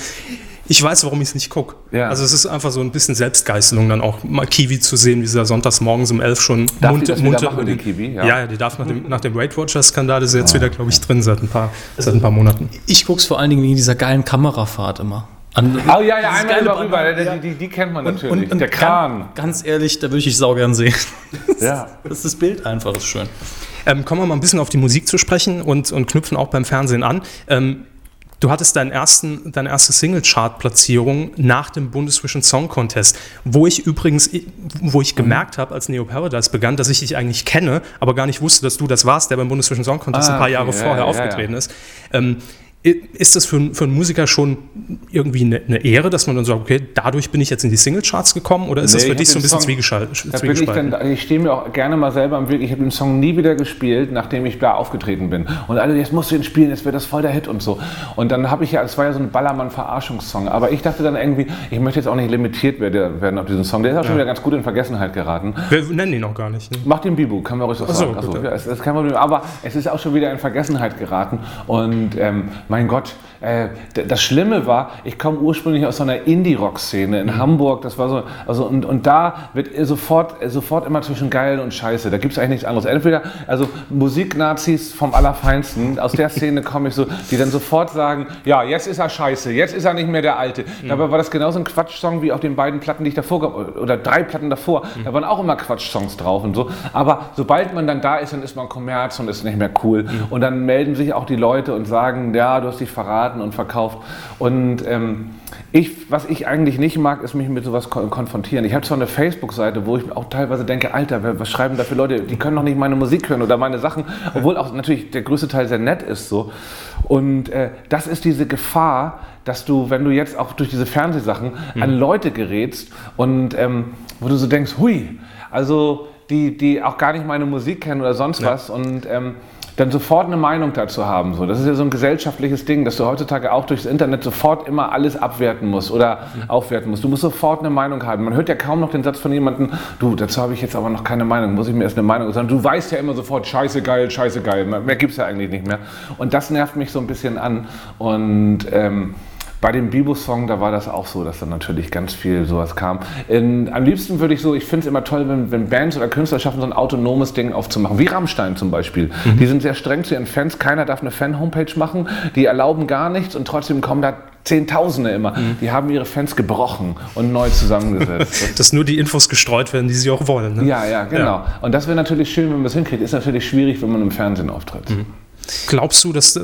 ich weiß, warum ich es nicht gucke. Ja. Also es ist einfach so ein bisschen Selbstgeißelung, dann auch mal Kiwi zu sehen, wie sie da sonntags morgens um elf schon Darf die das wieder machen, die Kiwi? Ja. Ja. ja, die darf nach dem, nach dem Weight Watchers-Skandal ist sie jetzt wieder, glaube ich, drin seit ein paar, seit ein paar Monaten. Ich gucke es vor allen Dingen wegen dieser geilen Kamerafahrt immer. An, Oh ja, ja, einmal geile über Band- rüber. Ja. Die, die, die kennt man Und, natürlich. und, und der Kran. Ganz, ganz ehrlich, da würde ich saugern sehen. Ja. Das ist das Bild einfach, ist schön. Ähm, kommen wir mal ein bisschen auf die Musik zu sprechen und, und knüpfen auch beim Fernsehen an. Ähm, du hattest deinen ersten, deine erste Single-Chart-Platzierung nach dem Bundesvision Song Contest, wo ich übrigens, wo ich gemerkt habe, als Neo Paradise begann, dass ich dich eigentlich kenne, aber gar nicht wusste, dass du das warst, der beim Bundesvision Song Contest Ah, ein paar Jahre ja, vorher ja, ja, aufgetreten ist. Ähm, ist das für, einen- für einen Musiker schon irgendwie eine, eine Ehre, dass man dann sagt, okay, dadurch bin ich jetzt in die Single-Charts gekommen oder ist Nee, das für ich dich so ein bisschen Song- ich, dann, ich stehe mir auch gerne mal selber am Weg. Ich habe den Song nie wieder gespielt, nachdem ich da aufgetreten bin. Und alle, jetzt musst du ihn spielen, jetzt wird das voll der Hit und so. Und dann habe ich ja, es war ja so ein Ballermann-Verarschungssong. Aber ich dachte dann irgendwie, ich möchte jetzt auch nicht limitiert werden auf diesen Song. Der ist auch schon wieder ganz gut in Vergessenheit geraten. Wir nennen ihn noch gar nicht. Ne? Mach den Bibu, kann man ruhig so so, sagen. Achso, ja. ja, es ist kein Problem. Aber es ist auch schon wieder in Vergessenheit geraten. Und ähm, mein Gott, äh, das Schlimme war, ich komme ursprünglich aus so einer Indie-Rock-Szene in Hamburg. Das war so, also und, und da wird sofort, sofort immer zwischen geil und scheiße. Da gibt es eigentlich nichts anderes. Entweder, also Musik-Nazis vom Allerfeinsten, aus der Szene komme ich so, die dann sofort sagen, ja, jetzt ist er scheiße, jetzt ist er nicht mehr der Alte. Dabei war das genauso ein Quatschsong wie auf den beiden Platten, die ich davor oder drei Platten davor. Da waren auch immer Quatschsongs drauf und so. Aber sobald man dann da ist, dann ist man Kommerz und ist nicht mehr cool. Und dann melden sich auch die Leute und sagen, ja, du hast dich verraten und verkauft. Und ähm, ich, was ich eigentlich nicht mag, ist mich mit sowas kon konfrontieren. Ich habe zwar eine Facebook-Seite, wo ich auch teilweise denke, Alter, was schreiben da für Leute? Die können doch nicht meine Musik hören oder meine Sachen, obwohl auch natürlich der größte Teil sehr nett ist so. Und äh, das ist diese Gefahr, dass du, wenn du jetzt auch durch diese Fernsehsachen an Leute gerätst und ähm, wo du so denkst, hui, also die, die auch gar nicht meine Musik kennen oder sonst was und ähm, dann sofort eine Meinung dazu haben. So. Das ist ja so ein gesellschaftliches Ding, dass du heutzutage auch durchs Internet sofort immer alles abwerten musst oder aufwerten musst. Du musst sofort eine Meinung haben. Man hört ja kaum noch den Satz von jemandem, du, dazu habe ich jetzt aber noch keine Meinung, muss ich mir erst eine Meinung sagen. Du weißt ja immer sofort, scheiße geil, scheiße geil. Mehr gibt es ja eigentlich nicht mehr. Und das nervt mich so ein bisschen an. Und ähm, bei dem Bibo-Song, da war das auch so, dass dann natürlich ganz viel sowas kam. In, am liebsten würde ich so, ich finde es immer toll, wenn, wenn Bands oder Künstler schaffen, so ein autonomes Ding aufzumachen, wie Rammstein zum Beispiel. Die sind sehr streng zu ihren Fans, keiner darf eine Fan-Homepage machen, die erlauben gar nichts und trotzdem kommen da Zehntausende immer. Die haben ihre Fans gebrochen und neu zusammengesetzt. Dass nur die Infos gestreut werden, die sie auch wollen. Ne? ja, ja, genau. Und das wäre natürlich schön, wenn man es hinkriegt. Ist natürlich schwierig, wenn man im Fernsehen auftritt. Glaubst du, dass,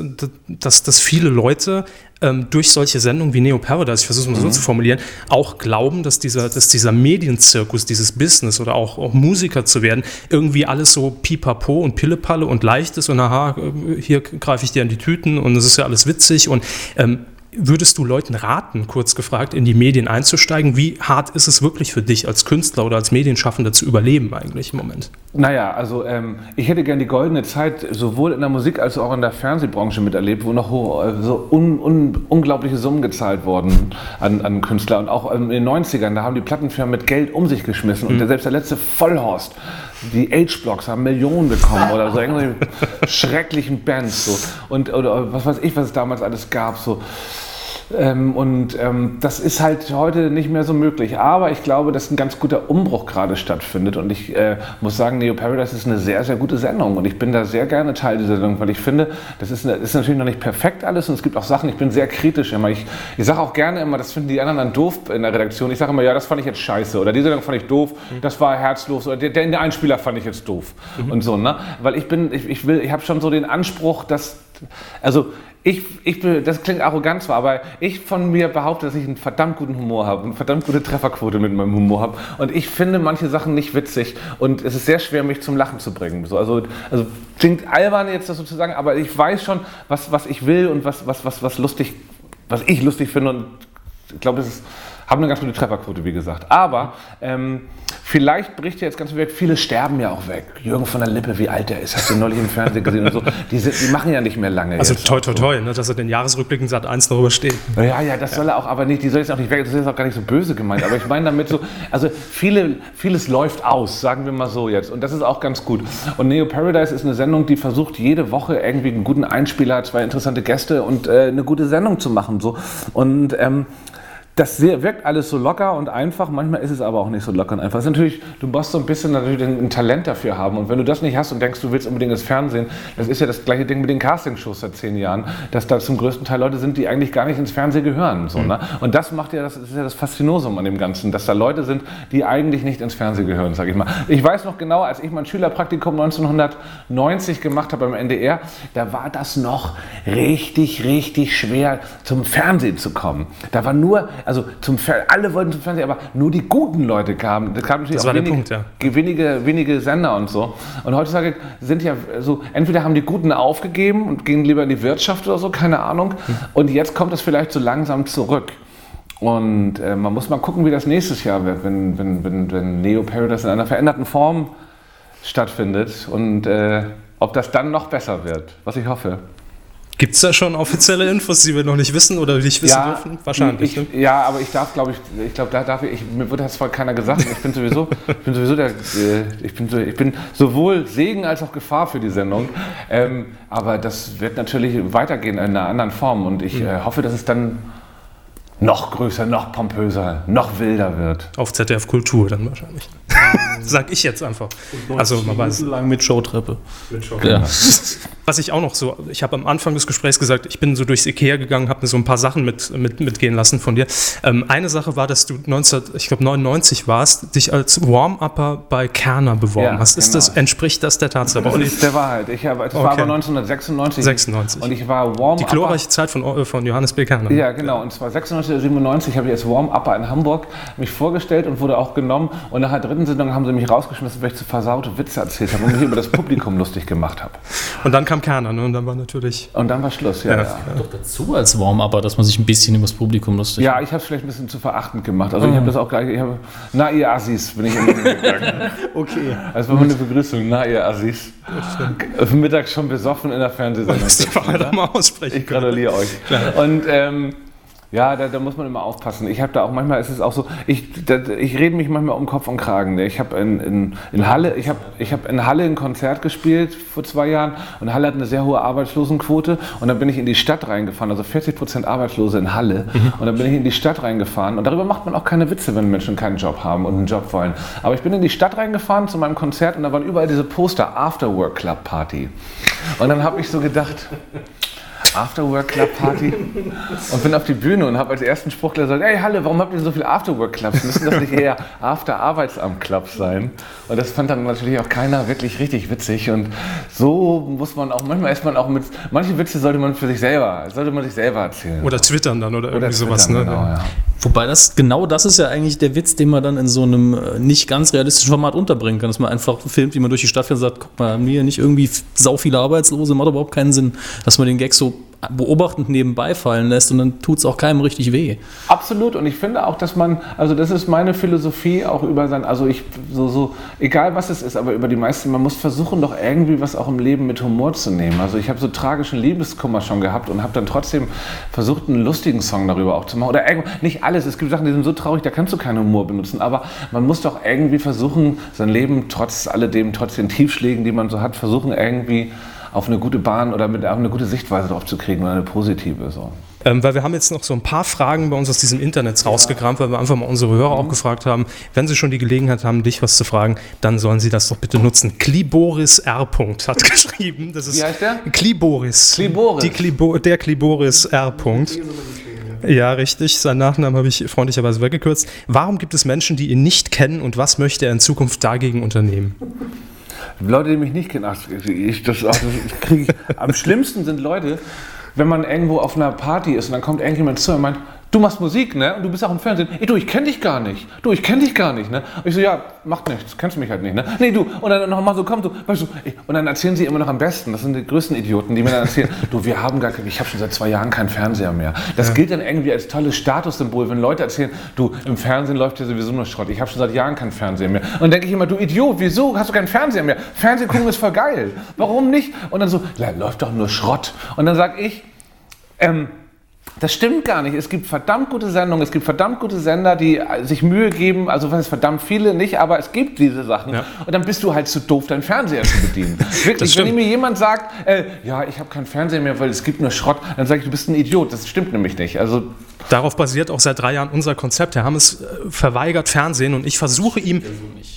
dass, dass viele Leute ähm, durch solche Sendungen wie Neo Paradise, ich versuche es mal so zu formulieren, auch glauben, dass dieser, dass dieser Medienzirkus, dieses Business oder auch, auch Musiker zu werden, irgendwie alles so pipapo und pillepalle und leicht ist und aha, äh, hier greife ich dir an die Tüten und es ist ja alles witzig und ähm, Würdest du Leuten raten, kurz gefragt, in die Medien einzusteigen? Wie hart ist es wirklich für dich als Künstler oder als Medienschaffender zu überleben eigentlich im Moment? Naja, also ähm, ich hätte gern die goldene Zeit sowohl in der Musik als auch in der Fernsehbranche miterlebt, wo noch äh, so un, un, unglaubliche Summen gezahlt wurden an, an Künstler. Und auch ähm, in den 90ern, da haben die Plattenfirmen mit Geld um sich geschmissen. Und der, selbst der letzte Vollhorst, die H-Blocks haben Millionen bekommen oder so irgendwelche schrecklichen Bands. So. Und, oder was weiß ich, was es damals alles gab. So. Ähm, und ähm, das ist halt heute nicht mehr so möglich. Aber ich glaube, dass ein ganz guter Umbruch gerade stattfindet. Und ich äh, muss sagen, Neo Paradise ist eine sehr, sehr gute Sendung. Und ich bin da sehr gerne Teil dieser Sendung, weil ich finde, das ist, ist natürlich noch nicht perfekt alles. Und es gibt auch Sachen, ich bin sehr kritisch immer. Ich, ich sage auch gerne immer, das finden die anderen dann doof in der Redaktion. Ich sage immer, ja, das fand ich jetzt scheiße. Oder die Sendung fand ich doof, das war herzlos. Oder der, der Einspieler fand ich jetzt doof. Und so, ne? Weil ich bin, ich, ich will, ich habe schon so den Anspruch, dass, also ich, ich, bin- das klingt arrogant zwar, aber ich von mir behaupte, dass ich einen verdammt guten Humor habe, eine verdammt gute Trefferquote mit meinem Humor habe. Und ich finde manche Sachen nicht witzig und es ist sehr schwer, mich zum Lachen zu bringen. So, also, also klingt albern jetzt das sozusagen, aber ich weiß schon, was, was ich will und was, was, was, was lustig, was ich lustig finde und ich glaube, das ist, haben eine ganz gute Trefferquote, wie gesagt. Aber ähm, vielleicht bricht ja jetzt ganz viel weg. Viele sterben ja auch weg. Jürgen von der Lippe, wie alt der ist, hast du neulich im Fernsehen gesehen und so. Die, sind, die machen ja nicht mehr lange. Also jetzt. toi toi toi, ne, dass er den Jahresrückblicken Sat 1 darüber steht. Ja, ja, das soll er auch, aber nicht, die soll jetzt auch nicht weg, das ist auch gar nicht so böse gemeint, aber ich meine damit so, also viele, vieles läuft aus, sagen wir mal so jetzt, und das ist auch ganz gut. Und Neo Paradise ist eine Sendung, die versucht jede Woche irgendwie einen guten Einspieler, zwei interessante Gäste und äh, eine gute Sendung zu machen, so. Und ähm, das sehr- wirkt alles so locker und einfach, manchmal ist es aber auch nicht so locker und einfach. Es ist natürlich, du musst so ein bisschen natürlich ein, Talent dafür haben und wenn du das nicht hast und denkst, du willst unbedingt das Fernsehen, das ist ja das gleiche Ding mit den Castingshows seit zehn Jahren, dass da zum größten Teil Leute sind, die eigentlich gar nicht ins Fernsehen gehören. So, ne? Und das macht ja das, das ist ja das Faszinosum an dem Ganzen, dass da Leute sind, die eigentlich nicht ins Fernsehen gehören, sage ich mal. Ich weiß noch genau, als ich mein Schülerpraktikum 1990 gemacht habe beim NDR, da war das noch richtig, richtig schwer, zum Fernsehen zu kommen. Da war nur, also zum Fer alle wollten zum Fernsehen, aber nur die guten Leute kamen. Da kamen natürlich Das auch war der wenige, Punkt, ja. wenige, wenige Sender und so. Und heutzutage sind ja so, entweder haben die Guten aufgegeben und gehen lieber in die Wirtschaft oder so, keine Ahnung. Und jetzt kommt es vielleicht so langsam zurück. Und äh, man muss mal gucken, wie das nächstes Jahr wird, wenn, wenn, wenn, wenn Neo Paradise in einer veränderten Form stattfindet und äh, ob das dann noch besser wird, was ich hoffe. Gibt es da schon offizielle Infos, die wir noch nicht wissen oder nicht wissen dürfen? Wahrscheinlich. Ich, ne? ja, aber ich darf, glaube ich, ich glaube, da darf ich, ich, mir wird das zwar keiner gesagt, ich bin sowieso, ich bin sowieso der, äh, ich bin, ich bin sowohl Segen als auch Gefahr für die Sendung, ähm, aber das wird natürlich weitergehen in einer anderen Form und ich äh, hoffe, dass es dann noch größer, noch pompöser, noch wilder wird. Auf ZDF Kultur dann wahrscheinlich. Sag ich jetzt einfach. Also man weiß. lang mit Showtreppe. Ja. Was ich auch noch so, ich habe am Anfang des Gesprächs gesagt, ich bin so durchs Ikea gegangen, habe mir so ein paar Sachen mit, mit, mitgehen lassen von dir. Ähm, eine Sache war, dass du 19, ich glaube 99 warst, dich als Warm-Upper bei Kerner beworben Ja, hast. Ist genau. das, entspricht das der Tatsache? Das ist der Wahrheit. Ich habe, das war Okay. aber 1996. 96. Und ich war warm Die glorreiche Zeit von, äh, von Johannes B. Kerner. Ja, genau. Und zwar 96 oder 97 habe ich als Warm-Upper in Hamburg mich vorgestellt und wurde auch genommen. Und nach der dritten Sendung haben sie mich rausgeschmissen, weil ich zu versaute Witze erzählt habe und mich über das Publikum lustig gemacht habe. Und dann kam Kerner, ne? Und dann war natürlich. Und dann war Schluss, ja. Ja. Ja, Doch dazu als Warm-Upper, dass man sich ein bisschen über das Publikum lustig ja ich habe es vielleicht ein bisschen zu verachtend gemacht. Also ich habe das auch gleich, ich habe, na ihr Assis, bin ich immer gegangen. Okay. Das war meine Begrüßung, na ihr Assis. Mittag schon besoffen in der Fernsehsendung. Muss die Wahrheit mal aussprechen. Ich gratuliere euch. Und ähm, ja, da, da muss man immer aufpassen. Ich habe da auch manchmal ist es auch so, ich, da, ich rede mich manchmal um Kopf und Kragen. ne? Ich habe in, in, in Halle, ich habe ich hab in Halle ein Konzert gespielt vor zwei Jahren und Halle hat eine sehr hohe Arbeitslosenquote und dann bin ich in die Stadt reingefahren, also 40 Prozent Arbeitslose in Halle und dann bin ich in die Stadt reingefahren und darüber macht man auch keine Witze, wenn Menschen keinen Job haben und einen Job wollen. Aber ich bin in die Stadt reingefahren zu meinem Konzert und da waren überall diese Poster After Work Club Party und dann habe ich so gedacht, Afterwork Club Party und bin auf die Bühne und habe als ersten Spruch gesagt, hey Halle, warum habt ihr so viele Afterwork Clubs? Müssen das nicht eher After Arbeitsamt Clubs sein? Und das fand dann natürlich auch keiner wirklich richtig witzig und so muss man auch, manchmal ist man auch mit, manche Witze sollte man für sich selber, sollte man sich selber erzählen. Oder twittern dann oder, Oder irgendwie sowas. Ne? Genau, ja. Wobei das, genau das ist ja eigentlich der Witz, den man dann in so einem äh, nicht ganz realistischen Format unterbringen kann. Dass man einfach filmt, wie man durch die Stadt fährt und sagt, guck mal, haben wir hier nicht irgendwie sau viele Arbeitslose, macht überhaupt keinen Sinn, dass man den Gag so beobachtend nebenbei fallen lässt und dann tut es auch keinem richtig weh. Absolut. Und ich finde auch, dass man, also das ist meine Philosophie auch über sein, also ich so, so, egal was es ist, aber über die meisten, man muss versuchen doch irgendwie was auch im Leben mit Humor zu nehmen. Also ich habe so tragischen Liebeskummer schon gehabt und habe dann trotzdem versucht, einen lustigen Song darüber auch zu machen. Oder irgendwo, nicht alles. Es gibt Sachen, die sind so traurig, da kannst du keinen Humor benutzen. Aber man muss doch irgendwie versuchen, sein Leben trotz alledem, trotz den Tiefschlägen, die man so hat, versuchen irgendwie auf eine gute Bahn oder mit eine gute Sichtweise drauf zu kriegen oder eine positive. So. Ähm, weil wir haben jetzt noch so ein paar Fragen bei uns aus diesem Internet rausgekramt, weil wir einfach mal unsere Hörer auch gefragt haben, wenn sie schon die Gelegenheit haben, dich was zu fragen, dann sollen sie das doch bitte nutzen. Kliboris R. hat geschrieben. Das ist Wie heißt der? Kliboris. Kliboris. Die Klibo der Kliboris R. Ja, richtig. Seinen Nachnamen habe ich freundlicherweise weggekürzt. Warum gibt es Menschen, die ihn nicht kennen und was möchte er in Zukunft dagegen unternehmen? Leute, die mich nicht kennen, ach, ich, das, ach, das kriege ich. Am schlimmsten sind Leute, wenn man irgendwo auf einer Party ist und dann kommt irgendjemand zu und meint, du machst Musik, ne? Und du bist auch im Fernsehen. Ey, du, ich kenne dich gar nicht. Du, ich kenne dich gar nicht, ne? Und ich so, ja, macht nichts, kennst mich halt nicht, ne? Nee, du. Und dann nochmal so, komm, du, weißt du, ey, und dann erzählen sie immer noch am besten. Das sind die größten Idioten, die mir dann erzählen, du, wir haben gar kein, ich habe schon seit zwei Jahren keinen Fernseher mehr. Das ja. gilt dann irgendwie als tolles Statussymbol, wenn Leute erzählen, du, im Fernsehen läuft ja sowieso nur Schrott. Ich habe schon seit Jahren keinen Fernseher mehr. Und dann denke ich immer, du Idiot, wieso hast du keinen Fernseher mehr? Fernsehen gucken ist voll geil. Warum nicht? Und dann so, läuft doch nur Schrott. Und dann sag ich, ähm, das stimmt gar nicht. Es gibt verdammt gute Sendungen, es gibt verdammt gute Sender, die sich Mühe geben. Also was ist verdammt viele nicht, aber es gibt diese Sachen. Ja. Und dann bist du halt zu doof, deinen Fernseher zu bedienen. Wirklich, wenn mir jemand sagt, äh, ja, ich habe keinen Fernseher mehr, weil es gibt nur Schrott, dann sage ich, du bist ein Idiot. Das stimmt nämlich nicht. Also Darauf basiert auch seit drei Jahren unser Konzept. Herr Hammes äh, verweigert Fernsehen und ich versuche ihm.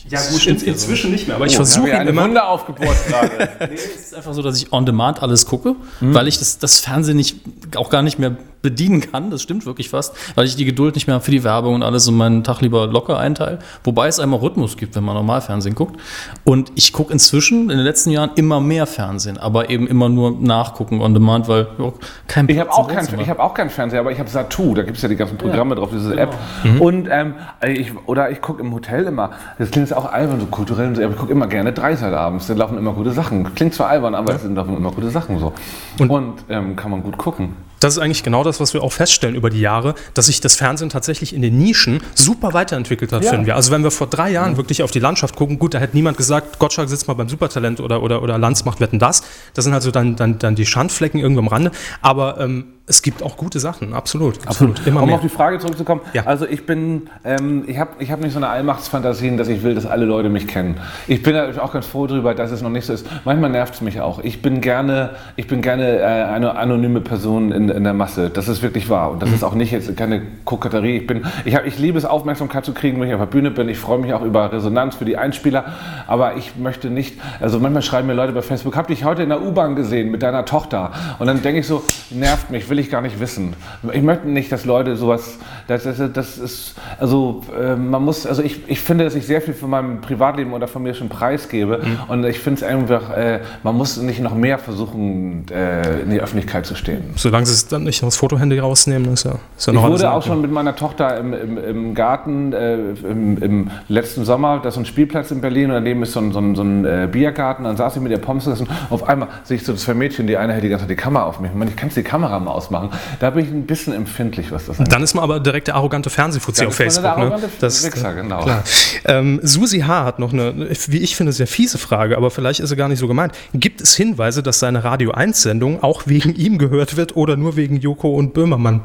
Ja, gut, in, inzwischen nicht mehr. Aber ich oh, versuche ihm immer. Wunder aufgebohrt gerade. nee, es ist einfach so, dass ich on demand alles gucke, mhm. weil ich das, das Fernsehen nicht, auch gar nicht mehr bedienen kann. Das stimmt wirklich fast, weil ich die Geduld nicht mehr habe für die Werbung und alles und meinen Tag lieber locker einteile. Wobei es einmal Rhythmus gibt, wenn man normal Fernsehen guckt. Und ich gucke inzwischen in den letzten Jahren immer mehr Fernsehen, aber eben immer nur nachgucken on demand, weil ja, kein Ich habe auch, kein, hab auch keinen Fernseher, aber ich habe Satu, da gibt es ja die ganzen Programme ja, drauf, diese genau. App. Mhm. Und ähm, ich, oder ich gucke im Hotel immer, das klingt jetzt auch albern, so kulturell, aber ich gucke immer gerne Dreisat abends, da laufen immer gute Sachen. Klingt zwar albern, aber es ja. laufen immer gute Sachen so. Und, und ähm, kann man gut gucken das ist eigentlich genau das, was wir auch feststellen über die Jahre, dass sich das Fernsehen tatsächlich in den Nischen super weiterentwickelt hat, ja. finden wir. Also wenn wir vor drei Jahren mhm. wirklich auf die Landschaft gucken, gut, da hätte niemand gesagt, Gottschalk sitzt mal beim Supertalent oder, oder, oder Lanz macht Wetten das. Das sind also dann, dann, dann die Schandflecken irgendwo am Rande. Aber ähm, es gibt auch gute Sachen, absolut. absolut. Immer um mehr. auf die Frage zurückzukommen, ja. also ich bin, ähm, ich habe ich hab nicht so eine Allmachtsfantasien, dass ich will, dass alle Leute mich kennen. Ich bin auch ganz froh darüber, dass es noch nicht so ist. Manchmal nervt es mich auch. Ich bin gerne, ich bin gerne äh, eine anonyme Person in, in der Masse. Das ist wirklich wahr. Und das mhm. ist auch nicht jetzt keine Koketterie. Ich, bin, ich, hab, ich liebe es, Aufmerksamkeit zu kriegen, wenn ich auf der Bühne bin. Ich freue mich auch über Resonanz für die Einspieler. Aber ich möchte nicht, also manchmal schreiben mir Leute bei Facebook, hab dich heute in der U-Bahn gesehen mit deiner Tochter. Und dann denke ich so, nervt mich, will ich gar nicht wissen. Ich möchte nicht, dass Leute sowas, das, das, das ist, also äh, man muss, also ich, ich finde, dass ich sehr viel von meinem Privatleben oder von mir schon preisgebe mhm. und ich finde es einfach, äh, man muss nicht noch mehr versuchen, äh, in die Öffentlichkeit zu stehen. Solange sie dann nicht das Fotohandy rausnehmen, ist ja, ist ja noch Ich wurde auch schon mit meiner Tochter im, im, im Garten äh, im, im, letzten Sommer, da ist so ein Spielplatz in Berlin und daneben ist so ein, so ein, so ein äh, Biergarten, dann saß ich mit der Pommes und auf einmal sehe ich so zwei Mädchen, die eine hält die ganze Zeit die Kamera auf mich. Ich meine, ich kann die Kamera mal ausmachen. Da bin ich ein bisschen empfindlich, was das angeht. Dann ist man aber direkt der arrogante Fernsehfuzzi auf Facebook. Ne? Das, Wichser, genau. Klar. Ähm, Susi H. hat noch eine, wie ich finde, sehr fiese Frage, aber vielleicht ist sie gar nicht so gemeint. Gibt es Hinweise, dass seine Radio 1-Sendung auch wegen ihm gehört wird oder nur wegen Joko und Böhmermann?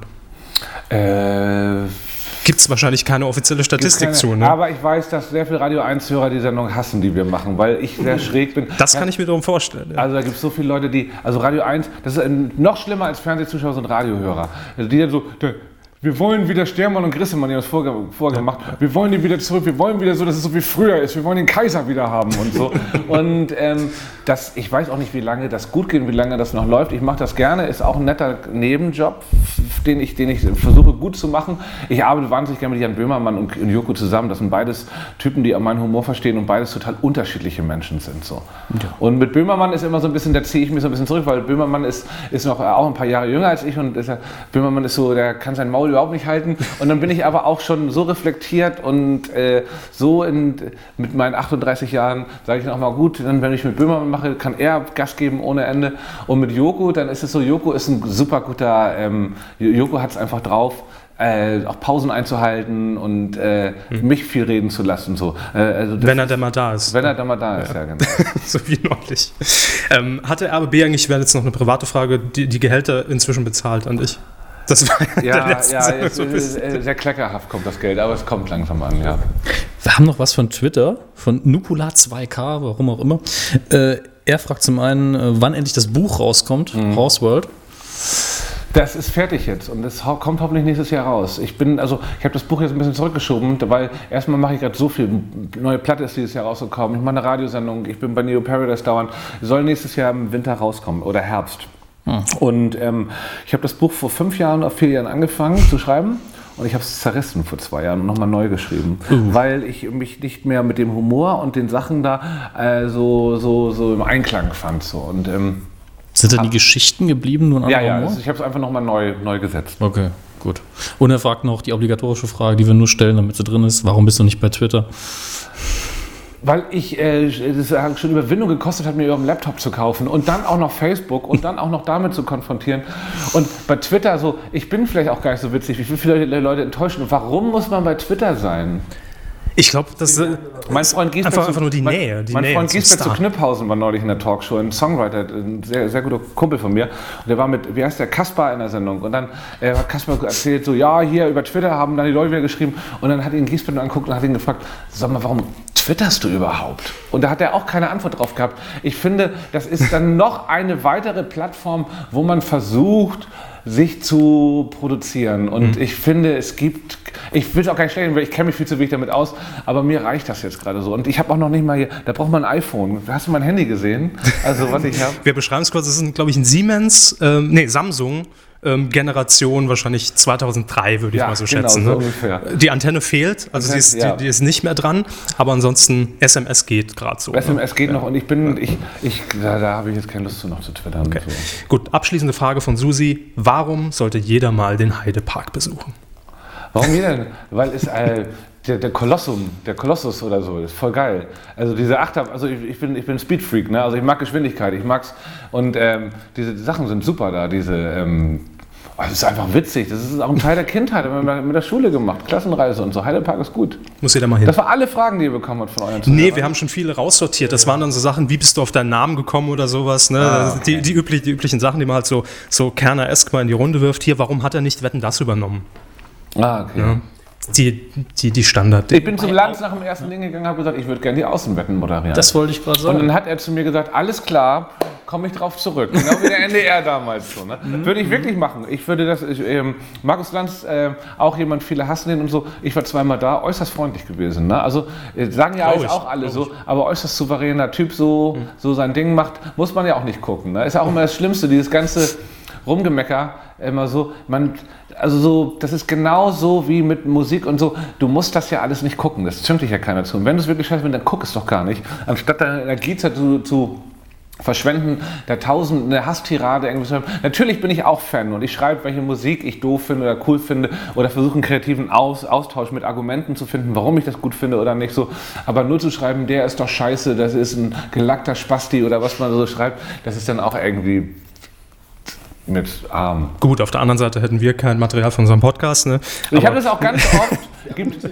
Äh gibt es wahrscheinlich keine offizielle Statistik keine, zu. Ne? Aber ich weiß, dass sehr viele Radio 1-Hörer die Sendung hassen, die wir machen, weil ich sehr schräg bin. Das kann ich mir darum vorstellen. Ja. Also da gibt es so viele Leute, die, also Radio 1, das ist noch schlimmer als Fernsehzuschauer sind Radiohörer. Also die dann so, wir wollen wieder Stermann und Grissemann, die haben das vorgemacht. Ja. Wir wollen die wieder zurück. Wir wollen wieder so, dass es so wie früher ist. Wir wollen den Kaiser wieder haben und so. und ähm, das, ich weiß auch nicht, wie lange das gut geht, wie lange das noch läuft. Ich mache das gerne. Ist auch ein netter Nebenjob, den ich, den ich versuche gut zu machen. Ich arbeite wahnsinnig gerne mit Jan Böhmermann und, und Joko zusammen. Das sind beides Typen, die meinen Humor verstehen und beides total unterschiedliche Menschen sind. So. Ja. Und mit Böhmermann ist immer so ein bisschen, da ziehe ich mich so ein bisschen zurück, weil Böhmermann ist, ist noch auch ein paar Jahre jünger als ich und ist, Böhmermann ist so, der kann sein Maul überhaupt nicht halten. Und dann bin ich aber auch schon so reflektiert und äh, so in, mit meinen 38 Jahren, sage ich noch mal gut, dann wenn ich mit Böhmermann mache, kann er Gas geben ohne Ende. Und mit Joko, dann ist es so, Joko ist ein super guter, ähm, Joko hat es einfach drauf. Äh, auch Pausen einzuhalten und äh, hm. mich viel reden zu lassen. So. Äh, also wenn er dann mal da ist. Wenn er dann mal da ist, ja, ja genau. so wie neulich. Ähm, hatte RBB eigentlich, ich werde jetzt noch eine private Frage, die, die Gehälter inzwischen bezahlt an dich? Das war ja, ja, ja jetzt, so sehr kleckerhaft kommt das Geld, aber es kommt langsam an, ja. Wir haben noch was von Twitter, von Nukula2K, warum auch immer. Äh, er fragt zum einen, äh, wann endlich das Buch rauskommt, mhm. Horseworld. Das ist fertig jetzt und es kommt hoffentlich nächstes Jahr raus. Ich bin, also ich habe das Buch jetzt ein bisschen zurückgeschoben, weil erstmal mache ich gerade so viel. Neue Platte ist dieses Jahr rausgekommen. Ich mache eine Radiosendung. Ich bin bei Neo Paradise dauernd. Soll nächstes Jahr im Winter rauskommen oder Herbst. Hm. Und ähm, ich habe das Buch vor fünf Jahren, auf vier Jahren angefangen zu schreiben. Und ich habe es zerrissen vor zwei Jahren und nochmal neu geschrieben, uh. weil ich mich nicht mehr mit dem Humor und den Sachen da äh, so, so, so im Einklang fand. So. Und, ähm, Sind da die Geschichten geblieben? Nur ja, ja, also ich habe es einfach nochmal neu, neu gesetzt. Okay, gut. Und er fragt noch die obligatorische Frage, die wir nur stellen, damit sie drin ist. Warum bist du nicht bei Twitter? weil ich äh, es schon Überwindung gekostet hat, mir über den Laptop zu kaufen und dann auch noch Facebook und dann auch noch damit zu konfrontieren. Und bei Twitter so, ich bin vielleicht auch gar nicht so witzig, wie viele Leute enttäuschen. Warum muss man bei Twitter sein? Ich glaube, das ist mein Freund einfach, einfach nur die Nähe. Die mein Nähe Freund Giesbert zu Knüpphausen war neulich in der Talkshow, ein Songwriter, ein sehr, sehr guter Kumpel von mir. Und der war mit, wie heißt der, Kaspar in der Sendung. Und dann äh, hat Kaspar erzählt, so, ja, hier über Twitter haben dann die Leute wieder geschrieben. Und dann hat ihn Giesbert angeguckt und hat ihn gefragt, sag mal, warum twitterst du überhaupt? Und da hat er auch keine Antwort drauf gehabt. Ich finde, das ist dann noch eine weitere Plattform, wo man versucht, sich zu produzieren. Und mhm. ich finde, es gibt, ich will es auch gar nicht stellen, weil ich kenne mich viel zu wenig damit aus, aber mir reicht das jetzt gerade so. Und ich habe auch noch nicht mal hier, da braucht man ein iPhone. Hast du mein Handy gesehen? Also, was ich habe? Wir beschreiben es kurz, das ist, glaube ich, ein Siemens, ähm, nee, Samsung ähm, Generation, wahrscheinlich 2003 würde ich ja, mal so genau, schätzen. So ne? Die Antenne fehlt, also sie ist, ja. die, die, ist nicht mehr dran, aber ansonsten SMS geht gerade so. SMS ne? geht ja. noch und ich bin, ich, ich, da, da habe ich jetzt keine Lust zu noch zu twittern. Okay. So. Gut, abschließende Frage von Susi. Warum sollte jeder mal den Heidepark besuchen? Warum jeder? Weil es äh, der, der Kolossum, der Kolossus oder so, ist voll geil. Also diese Achterbahn, also ich, ich, bin, ich bin Speedfreak, ne? also ich mag Geschwindigkeit, ich mag's und ähm, diese die Sachen sind super da, diese, ähm, oh, das ist einfach witzig, das ist auch ein Teil der Kindheit, haben wir mit der Schule gemacht, Klassenreise und so, Heidelpark ist gut. Muss jeder mal hin. Das waren alle Fragen, die ihr bekommen habt von euren Zuhörern. Nee, wir haben schon viele raussortiert, das waren dann so Sachen, wie bist du auf deinen Namen gekommen oder sowas, ne? Ah, okay. die, die, üblich, die üblichen Sachen, die man halt so, so Kerner-esk mal in die Runde wirft, hier, warum hat er nicht Wetten, das übernommen? Ah, okay. Ja die, die, die Standard. Ich bin zum Lanz nach dem ersten Ding gegangen und habe gesagt, ich würde gerne die Außenwetten moderieren. Das wollte ich gerade sagen. Und dann hat er zu mir gesagt, alles klar, komme ich drauf zurück. Genau wie der NDR damals so. Ne? Mhm. Würde ich wirklich machen. Ich würde das, ich, ähm, Markus Lanz, äh, auch jemand, viele hassen den und so. Ich war zweimal da, äußerst freundlich gewesen. Ne? Also äh, sagen ja jetzt auch alle so, aber äußerst souveräner Typ, so, mhm. so sein Ding macht, muss man ja auch nicht gucken. Ne? Ist ja auch immer das Schlimmste, dieses ganze Rumgemecker, immer so, man also so, das ist genau so wie mit Musik und so. Du musst das ja alles nicht gucken. Das zwingt dich ja keiner zu. Und wenn du es wirklich scheiße findest, dann guck es doch gar nicht. Anstatt deine Energiezeit zu, zu verschwenden, der tausend, eine Hasstirade irgendwie zu Natürlich bin ich auch Fan und ich schreibe, welche Musik ich doof finde oder cool finde oder versuche einen kreativen Aus, Austausch mit Argumenten zu finden, warum ich das gut finde oder nicht so. Aber nur zu schreiben, der ist doch scheiße, das ist ein gelackter Spasti oder was man so schreibt, das ist dann auch irgendwie mit Arm. Gut, auf der anderen Seite hätten wir kein Material von unserem Podcast. Ne? ich habe das auch ganz oft. gibt,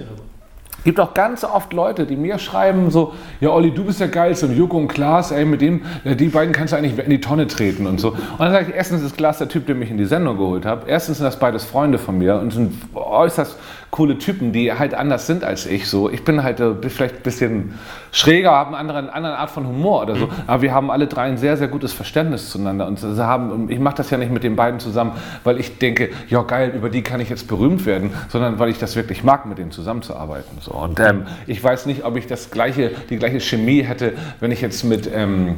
gibt auch ganz oft Leute, die mir schreiben so, ja Olli, du bist der Geilste und Joko und Klaas, ey, mit dem, die beiden kannst du eigentlich in die Tonne treten und so. Und dann sage ich, erstens ist Klaas der Typ, der mich in die Sendung geholt hat. Erstens sind das beides Freunde von mir und sind äußerst coole Typen, die halt anders sind als ich. So, ich bin halt äh, vielleicht ein bisschen schräger, habe eine andere, eine andere Art von Humor oder so. Mhm. Aber wir haben alle drei ein sehr, sehr gutes Verständnis zueinander. Und sie haben, ich mache das ja nicht mit den beiden zusammen, weil ich denke, ja geil, über die kann ich jetzt berühmt werden, sondern weil ich das wirklich mag, mit denen zusammenzuarbeiten. So. Und ähm, ich weiß nicht, ob ich das gleiche, die gleiche Chemie hätte, wenn ich jetzt mit ähm,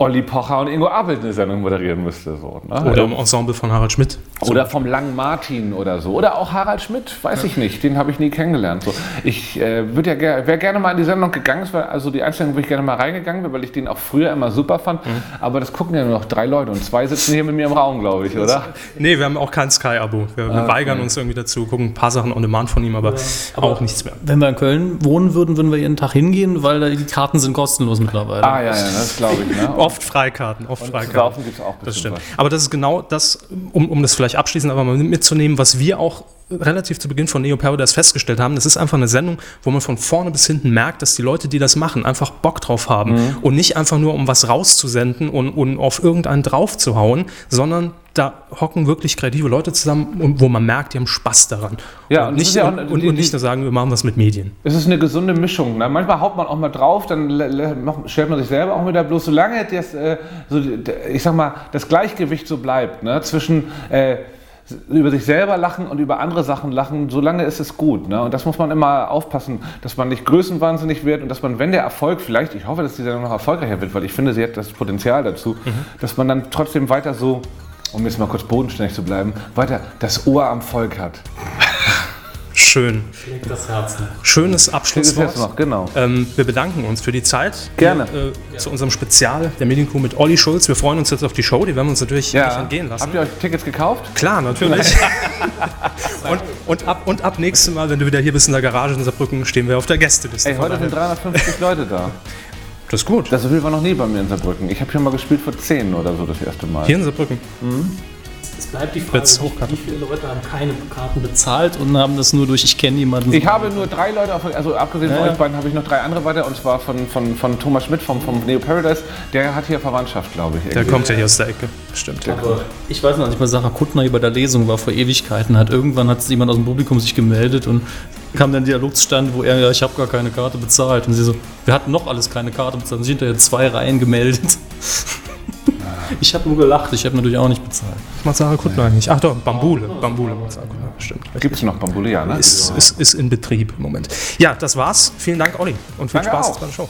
Olli Pocher und Ingo Abelt eine Sendung moderieren müsste. So, ne? Oder im Ensemble von Harald Schmidt. Oder vom langen Martin oder so. Oder auch Harald Schmidt, weiß ich nicht. Den habe ich nie kennengelernt. So, ich äh, würde ja ger wäre gerne mal in die Sendung gegangen. War also die Einstellung, wo ich gerne mal reingegangen wäre, weil ich den auch früher immer super fand. Mhm. Aber das gucken ja nur noch drei Leute und zwei sitzen hier mit mir im Raum, glaube ich, oder? Nee, wir haben auch kein Sky-Abo. Wir, wir weigern uns irgendwie dazu, gucken ein paar Sachen on demand von ihm, aber, auch nichts mehr. Wenn wir in Köln wohnen würden, würden wir jeden Tag hingehen, weil die Karten sind kostenlos mittlerweile. Ah, ja, ja, das glaube ich. Ne? Oft Freikarten, oft Freikarten. Saufen gibt es auch Das stimmt. Aber das ist genau das, um, um das vielleicht abschließend aber mal mitzunehmen, was wir auch relativ zu Beginn von Neo Paradise festgestellt haben. Das ist einfach eine Sendung, wo man von vorne bis hinten merkt, dass die Leute, die das machen, einfach Bock drauf haben. Und nicht einfach nur, um was rauszusenden und, und auf irgendeinen drauf zu hauen, sondern da hocken wirklich kreative Leute zusammen, und wo man merkt, die haben Spaß daran. Ja, und, nicht, ja auch- und, die- und nicht nur sagen, wir machen was mit Medien. Es ist eine gesunde Mischung. Ne? Manchmal haut man auch mal drauf, dann stellt man sich selber auch wieder bloß, solange das, äh, so, ich sag mal, das Gleichgewicht so bleibt, ne? zwischen äh, über sich selber lachen und über andere Sachen lachen, solange ist es gut. Ne? Und das muss man immer aufpassen, dass man nicht größenwahnsinnig wird und dass man, wenn der Erfolg vielleicht, ich hoffe, dass die Sendung noch erfolgreicher wird, weil ich finde, sie hat das Potenzial dazu, dass man dann trotzdem weiter so, um jetzt mal kurz bodenständig zu bleiben, weiter das Ohr am Volk hat. Schön. Das Herzen. Schönes Abschlusswort. noch, genau. Ähm, wir bedanken uns für die Zeit. Gerne. Hier, äh, zu unserem Spezial der Medienkuh mit Olli Schulz. Wir freuen uns jetzt auf die Show. Die werden wir uns natürlich nicht entgehen lassen. Habt ihr euch Tickets gekauft? Klar, natürlich. und, und, ab, und ab nächstem Mal, wenn du wieder hier bist in der Garage in Saarbrücken, stehen wir auf der Gästeliste. Ey, heute sind 350 Leute da. das ist gut. Das war noch nie bei mir in Saarbrücken. Ich habe hier mal gespielt vor 10 oder so das erste Mal. Hier in Saarbrücken. Es bleibt die Frage, wie, hochkarten. wie viele Leute haben keine Karten bezahlt und haben das nur durch, ich kenne jemanden. Ich habe nur drei Leute, auf, also abgesehen von Ja. euch beiden habe ich noch drei andere weiter und zwar von, von, von Thomas Schmidt vom, vom Neo Paradise. Der hat hier Verwandtschaft, glaube ich. Der irgendwie. kommt ja hier aus der Ecke. Stimmt. Aber ich weiß noch nicht mal, Sarah Kuttner über der Lesung war vor Ewigkeiten. Hat irgendwann hat jemand aus dem Publikum sich gemeldet und kam dann Dialog zustande, wo er, ja, ich habe gar keine Karte bezahlt. Und sie so, wir hatten noch alles keine Karte bezahlt. Und sich hinterher zwei Reihen gemeldet. Ich habe nur gelacht, ich habe natürlich auch nicht bezahlt. Was macht Sarah Kuttner eigentlich? Ach doch, Bambule. Bambule macht Sarah Kuttner. Stimmt. Gibt es noch Bambule, ja, ne? Ist, ist, ist in Betrieb im Moment. Ja, das war's. Vielen Dank, Olli. Und viel Danke Spaß auch. bei der Show.